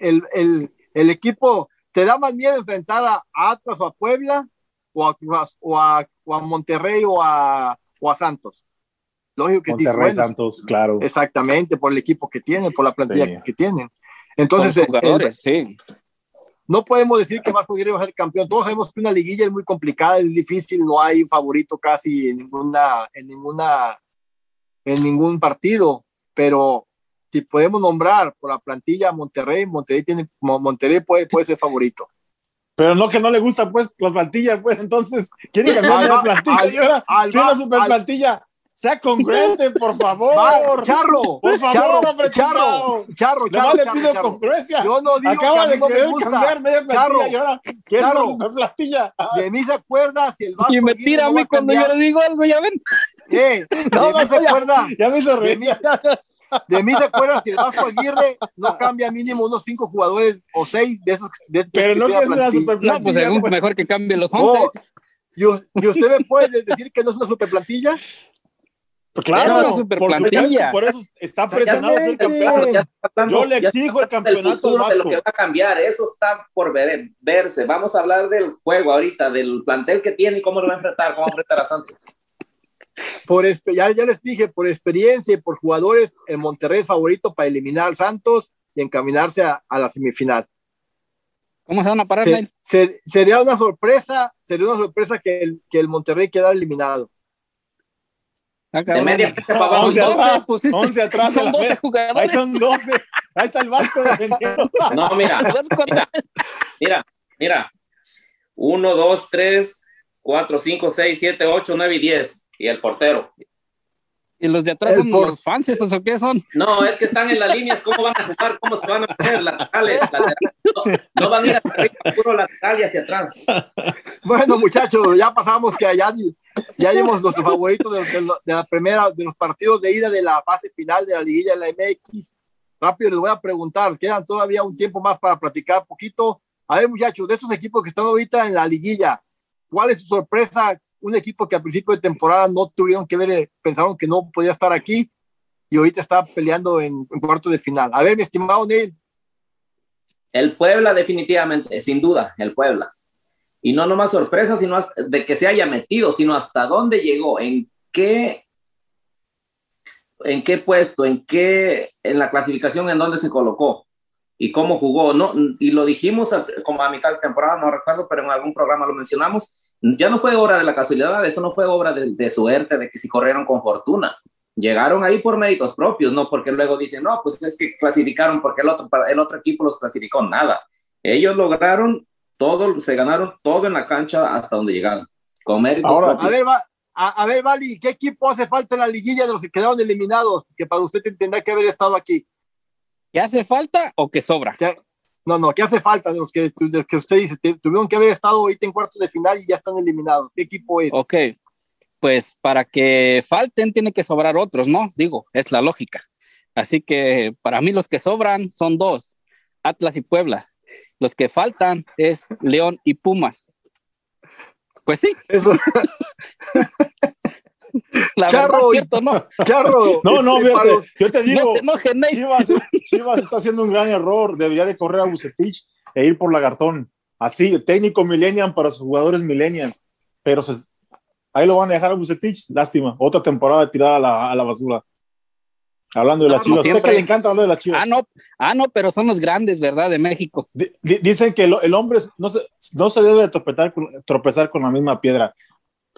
el- el- equipo te da más miedo enfrentar a Atlas o a Puebla o a, o a, o a Monterrey o a, o a Santos. Lógico que Monterrey bueno, Santos, claro. Exactamente, por el equipo que tienen, por la plantilla Sí. que tienen. Entonces, Con jugadores, sí. no podemos decir que Vasco Aguirre va a ser campeón. Todos sabemos que una liguilla es muy complicada, es difícil, no hay favorito casi en ninguna, en ninguna, en ningún partido. Pero si podemos nombrar por la plantilla Monterrey, Monterrey tiene, Mo- Monterrey puede, puede ser favorito. Pero no que no le gusta pues la plantilla, pues entonces quiere cambiar Al- la plantilla al- una super plantilla. Sea congruente, por favor. Va, Charro, Por favor, Charro, hombre, Charro. Charro, más Charro, le Charro, pido Charro. congruencia. Yo no digo que Acaba a mí de no me gusta. cambiar media plantilla Charro, y ahora quiere una Charro. super plantilla. De mí se acuerda si el Vasco Y me tira a no mí va cuando yo le digo algo, ya ven. Eh, No, de mí se acuerda, Ya me hizo de reír. mí, de mí se acuerda si el Vasco Aguirre no cambia mínimo unos cinco jugadores o seis de esos de, de- Pero no que es una plantilla. super No, pues plantilla. según pues. mejor que cambie los Oh, 11. y, us- y usted me puede decir que no es una super plantilla. Claro, Era una super por supuesto, plantilla. por eso está presionado a ser campeón. Hablando- Yo le exijo el hablando del campeonato futuro de lo vasco. que va a cambiar, eso está por ver- verse. Vamos a hablar del juego ahorita, del plantel que tiene y cómo lo va a enfrentar, cómo va a enfrentar a Santos. Por, ya, ya les dije, por experiencia y por jugadores, el Monterrey es favorito para eliminar al Santos y encaminarse a, a la semifinal. ¿Cómo se van a parar, Se- se- sería una sorpresa, sería una sorpresa que el, que el Monterrey quedara eliminado. Ah, De media fecha para abajo. once Son atrás, 12, pusiste. once atrás a Son la 12 vez. Ahí jugadores. son 12. Ahí está el Vasco defendiendo. No, mira, atrás. mira, mira. 1, 2, 3, 4, 5, 6, 7, 8, 9 y 10. Y el portero. Y los de atrás El son por- los fans, ¿esos o qué son? No, es que están en las líneas, ¿cómo van a jugar? ¿Cómo se van a hacer? Laterales, laterales. No, no van a ir hacia arriba, puro lateral y hacia atrás. Bueno, muchachos, ya pasamos que ya, ya dimos nuestros favoritos de, de- de la primera, de los partidos de ida de la fase final de la liguilla de la MX. Rápido les voy a preguntar, quedan todavía un tiempo más para platicar poquito. A ver, muchachos, de estos equipos que están ahorita en la liguilla, ¿cuál es su sorpresa? Un equipo que al principio de temporada no tuvieron que ver, eh, pensaron que no podía estar aquí y ahorita está peleando en, en cuarto de final. A ver, mi estimado Neil, El Puebla, definitivamente, sin duda, el Puebla. Y no nomás sorpresa, sino de que se haya metido, sino hasta dónde llegó, en qué, en qué puesto, en qué, en la clasificación, en dónde se colocó y cómo jugó. No, y lo dijimos como a mitad de temporada, no recuerdo, pero en algún programa lo mencionamos. Ya no fue obra de la casualidad, esto no fue obra de, de suerte, de que si corrieron con fortuna. Llegaron ahí por méritos propios, no porque luego dicen, no, pues es que clasificaron porque el otro, el otro equipo los clasificó, nada. Ellos lograron todo, se ganaron todo en la cancha hasta donde llegaron, con méritos Ahora, propios. A ver, va, a, a ver, Vali, ¿qué equipo hace falta en la liguilla de los que quedaron eliminados? Que para usted tendrá que haber estado aquí. ¿Que hace falta o que sobra? O sea, no, no, ¿qué hace falta de los que, de los que usted dice? Tuvieron que haber estado ahorita en cuartos de final y ya están eliminados. ¿Qué equipo es? Ok, pues para que falten tiene que sobrar otros, ¿no? Digo, es la lógica. Así que para mí los que sobran son dos, Atlas y Puebla. Los que faltan es León y Pumas. Pues sí. Eso. La Charro, verdad, ¿cierto, no? Charro. No, no, fíjate, yo te digo, No se enojen, Ney. Chivas, Chivas está haciendo un gran error. Debería de correr a Bucetich e ir por Lagartón. Así, técnico millennial para sus jugadores millennial. Pero se- ahí lo van a dejar a Bucetich. Lástima. Otra temporada tirada a la, a la basura. Hablando de las No, Chivas. ¿A usted que le encanta hablar de las Chivas? Ah, no, ah, no, pero son los grandes, ¿verdad? De México. Di- dicen que lo- el hombre no se, no se debe de tropezar con, tropezar con la misma piedra.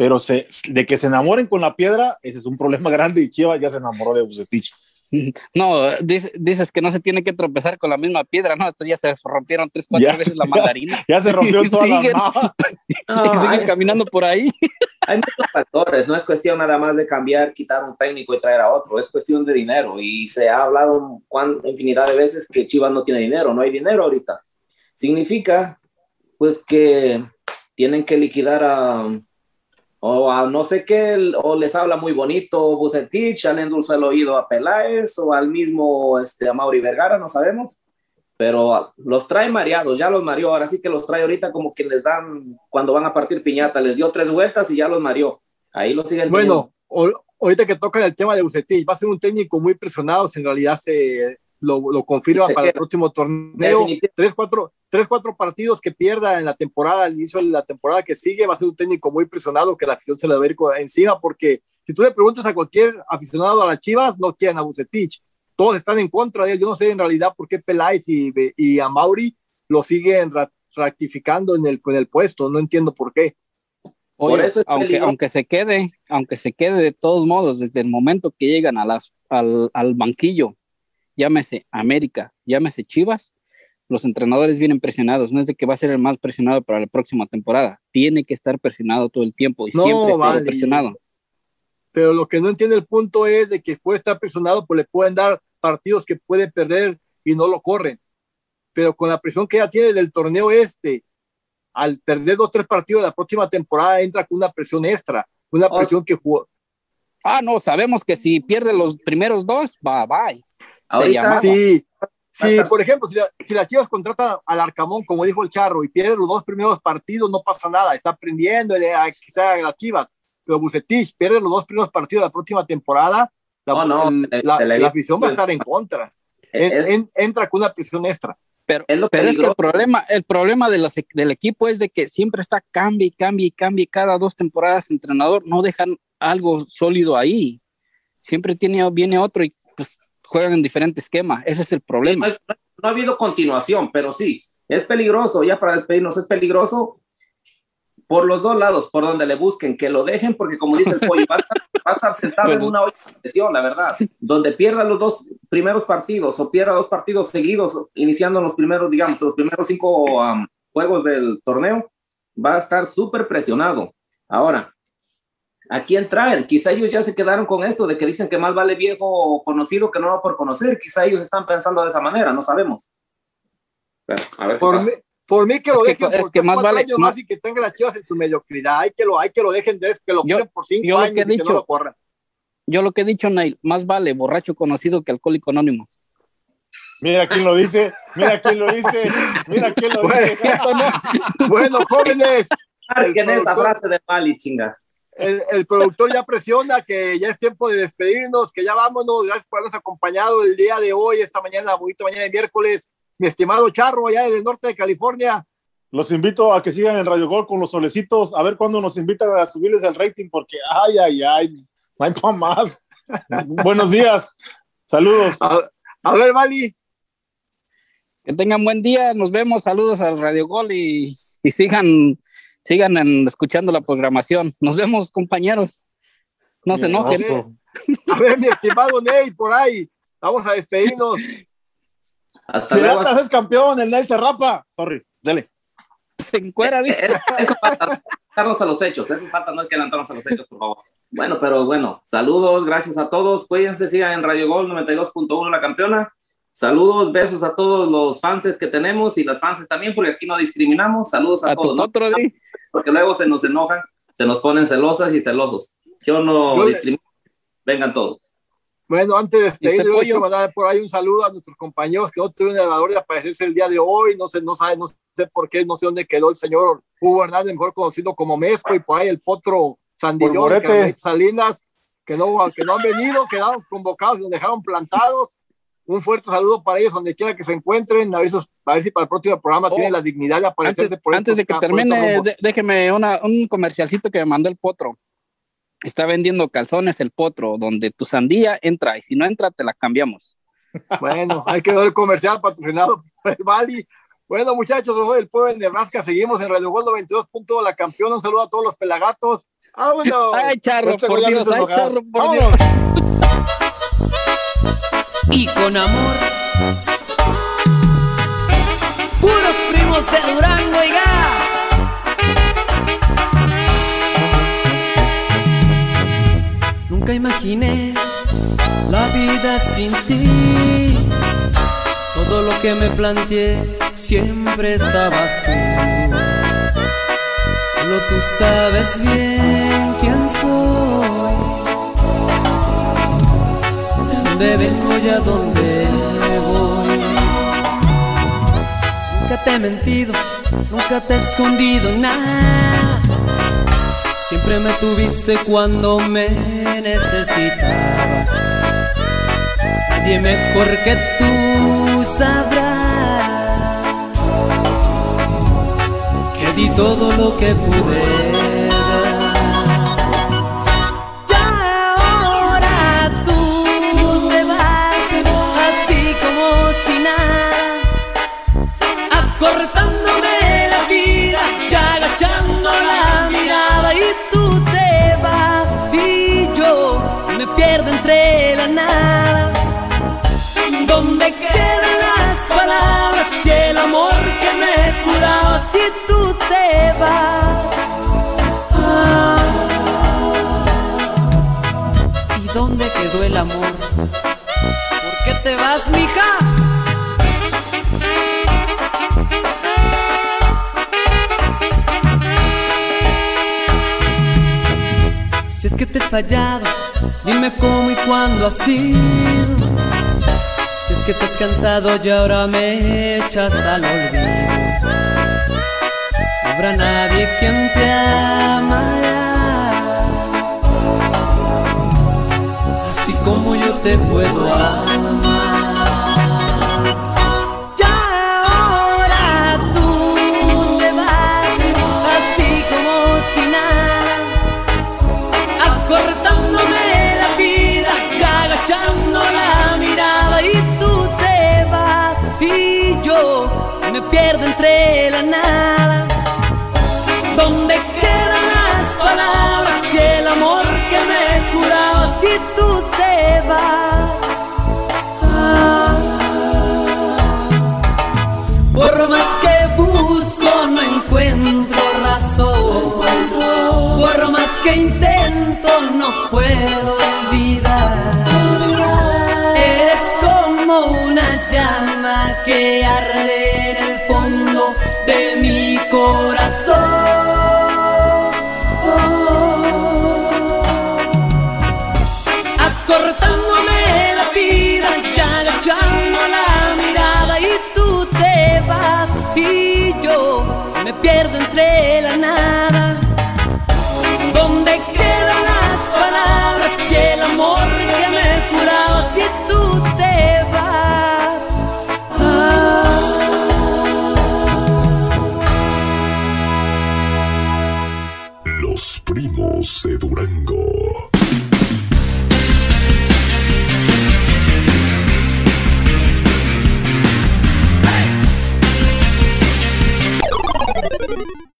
Pero se, de que se enamoren con la piedra, ese es un problema grande y Chivas ya se enamoró de Bucetich. No, dice- dices que no se tiene que tropezar con la misma piedra, no, estos ya se rompieron tres, cuatro Ya veces se- la mandarina. Ya se rompió toda la Siguen. No, y siguen hay, caminando por ahí. hay muchos factores, no es cuestión nada más de cambiar, quitar un técnico y traer a otro, es cuestión de dinero y se ha hablado cuan- infinidad de veces que Chivas no tiene dinero, no hay dinero ahorita. Significa pues que tienen que liquidar a o a no sé qué, o les habla muy bonito Bucetich, al endulzar el oído a Peláez o al mismo este, a Mauri Vergara, no sabemos, pero los trae mareados, ya los mareó, ahora sí que los trae ahorita como que les dan, cuando van a partir piñata, les dio tres vueltas y ya los mareó, ahí lo siguen Bueno, o- ahorita que tocan el tema de Bucetich, va a ser un técnico muy presionado si en realidad se lo, lo confirma para el próximo torneo. Tres cuatro, tres, cuatro partidos que pierda en la temporada, al inicio de la temporada que sigue, va a ser un técnico muy presionado que la afición se le va a ir encima, porque si tú le preguntas a cualquier aficionado a las Chivas, no quieren a Bucetich. Todos están en contra de él. Yo no sé en realidad por qué Peláez y, y a Mauri lo siguen ra- ratificando en el, en el puesto. No entiendo por qué. Por Oye, eso es aunque, aunque se quede, aunque se quede de todos modos, desde el momento que llegan a las, al, al banquillo, llámese América, llámese Chivas, los entrenadores vienen presionados. No es de que va a ser el más presionado para la próxima temporada. Tiene que estar presionado todo el tiempo y No, siempre está vale. presionado. pero lo que no entiende el punto es de que puede estar presionado, pues le pueden dar partidos que puede perder y no lo corren. Pero con la presión que ya tiene del torneo este, al perder dos tres partidos de la próxima temporada, entra con una presión extra, una Oh, presión que jugó. Ah, no, sabemos que si pierde los primeros dos, bye bye. Ahorita. Sí, sí, por ejemplo, si, la- si las Chivas contratan al Arcamón, como dijo el Charro, y pierde los dos primeros partidos, no pasa nada, está aprendiendo, eh, quizá las Chivas. Pero Bucetich pierde los dos primeros partidos de la próxima temporada, la, Oh, no, el- la- se la afición va a estar en contra. En- es- en- entra con una presión extra. Pero, Es lo pero es que el problema, el problema de los del equipo es de que siempre está cambie y cambie y cambie cada dos temporadas entrenador, no dejan algo sólido ahí. Siempre tiene, viene otro y pues juegan en diferente esquema. Ese es el no, problema. no ha habido continuación, pero sí, es peligroso, ya para despedirnos, es peligroso por los dos lados, por donde le busquen, que lo dejen, porque como dice el pollo, va a estar, va a estar sentado en una olla de presión, la verdad, donde pierda los dos primeros partidos o pierda dos partidos seguidos, iniciando los primeros, digamos, los primeros cinco um, juegos del torneo, va a estar súper presionado. Ahora, ¿a quién traen? Quizá ellos ya se quedaron con esto de que dicen que más vale viejo conocido que nuevo por conocer. Quizá ellos están pensando de esa manera, no sabemos. A ver Por mí, por mí que Es lo que- dejen es por que más vale- años más- más y que tengan las chivas en su mediocridad. Hay que lo, hay que lo dejen de que lo Yo- quieren por cinco yo lo años que he y que dicho- no lo corran. Yo lo que he dicho, Neil, más vale borracho conocido que alcohólico anónimo. Mira quién lo dice, mira quién lo dice, mira quién lo dice. Bueno, jóvenes, Marquen esa productor- frase de Mali, chinga. El, el productor ya presiona que ya es tiempo de despedirnos, que ya vámonos. Gracias por habernos acompañado el día de hoy, esta mañana, bonita mañana de miércoles. Mi estimado Charro, allá del norte de California. Los invito a que sigan en Radio Gol con los solecitos, a ver cuándo nos invitan a subirles el rating, porque ay, ay, ay, no hay para más. Buenos días, saludos. A, a ver, Vali. Que tengan buen día, nos vemos, saludos al Radio Gol y, y sigan, sigan en- escuchando la programación. Nos vemos, compañeros. No se enojen. Oso. A ver, mi estimado Ney, por ahí. Vamos a despedirnos. Hasta Si luego. Es campeón, el Ney se rapa. Sorry, dele. Se encuera, dice. Eso, eso falta, adelantarnos a los hechos. Eso falta, no hay que adelantarnos a los hechos, por favor. Bueno, pero bueno, saludos, gracias a todos. Cuídense, sigan en Radio Gol 92.1 La Campeona. Saludos, besos a todos los fans que tenemos y las fans también, porque aquí no discriminamos. Saludos a, A todos, ¿no? otro día. porque luego se nos enojan, se nos ponen celosas y celosos. Yo no Yo le- discrimino. Vengan todos. Bueno, antes de despedir, Este yo quiero mandar por ahí un saludo a nuestros compañeros que no tuvieron el valor de aparecerse el día de hoy. No sé, no sabe, no sé por qué, no sé dónde quedó el señor Hugo Hernández, mejor conocido como Mesco, y por ahí el potro Sandillón, Salinas, que no, que no han venido, quedaron convocados y nos dejaron plantados. Un fuerte saludo para ellos, donde quiera que se encuentren. A ver, si- a ver si para el próximo programa Oh, tienen la dignidad de aparecerse Antes, por antes estos de que termine, déjeme una- un comercialcito que me mandó el potro. Está vendiendo calzones el potro, donde tu sandía entra y si no entra, te la cambiamos. Bueno, hay que ver el comercial patrocinado por el Bali. Bueno, muchachos, soy el pueblo de Nebraska. Seguimos en Radio Gol 92. punto La campeona. Un saludo a todos los pelagatos. ¡Vámonos! Ay, charro, Este por Dios, ay, charro, por Vámonos. Dios. Y con amor. Puros primos de Durango, oiga. Nunca imaginé la vida sin ti. Todo lo que me planteé siempre estabas tú. Solo tú sabes bien quién soy. Dónde vengo y a dónde voy. Nunca te he mentido, nunca te he escondido nada. Siempre me tuviste cuando me necesitabas. Nadie mejor que tú sabrá que di todo lo que pude te vas, mija? Si es que te he fallado, dime cómo y cuándo ha sido. Si es que te has cansado y ahora me echas al olvido. No habrá nadie quien te amará. Así como yo te puedo amar. Entre la nada. ¿Dónde quedan las palabras y el amor que me juraba si tú te vas? Ah. Por más que busco no encuentro razón. Por más que intento no puedo olvidar. Eres como una llama que arde de corazón. Acortándome la vida, ya agachando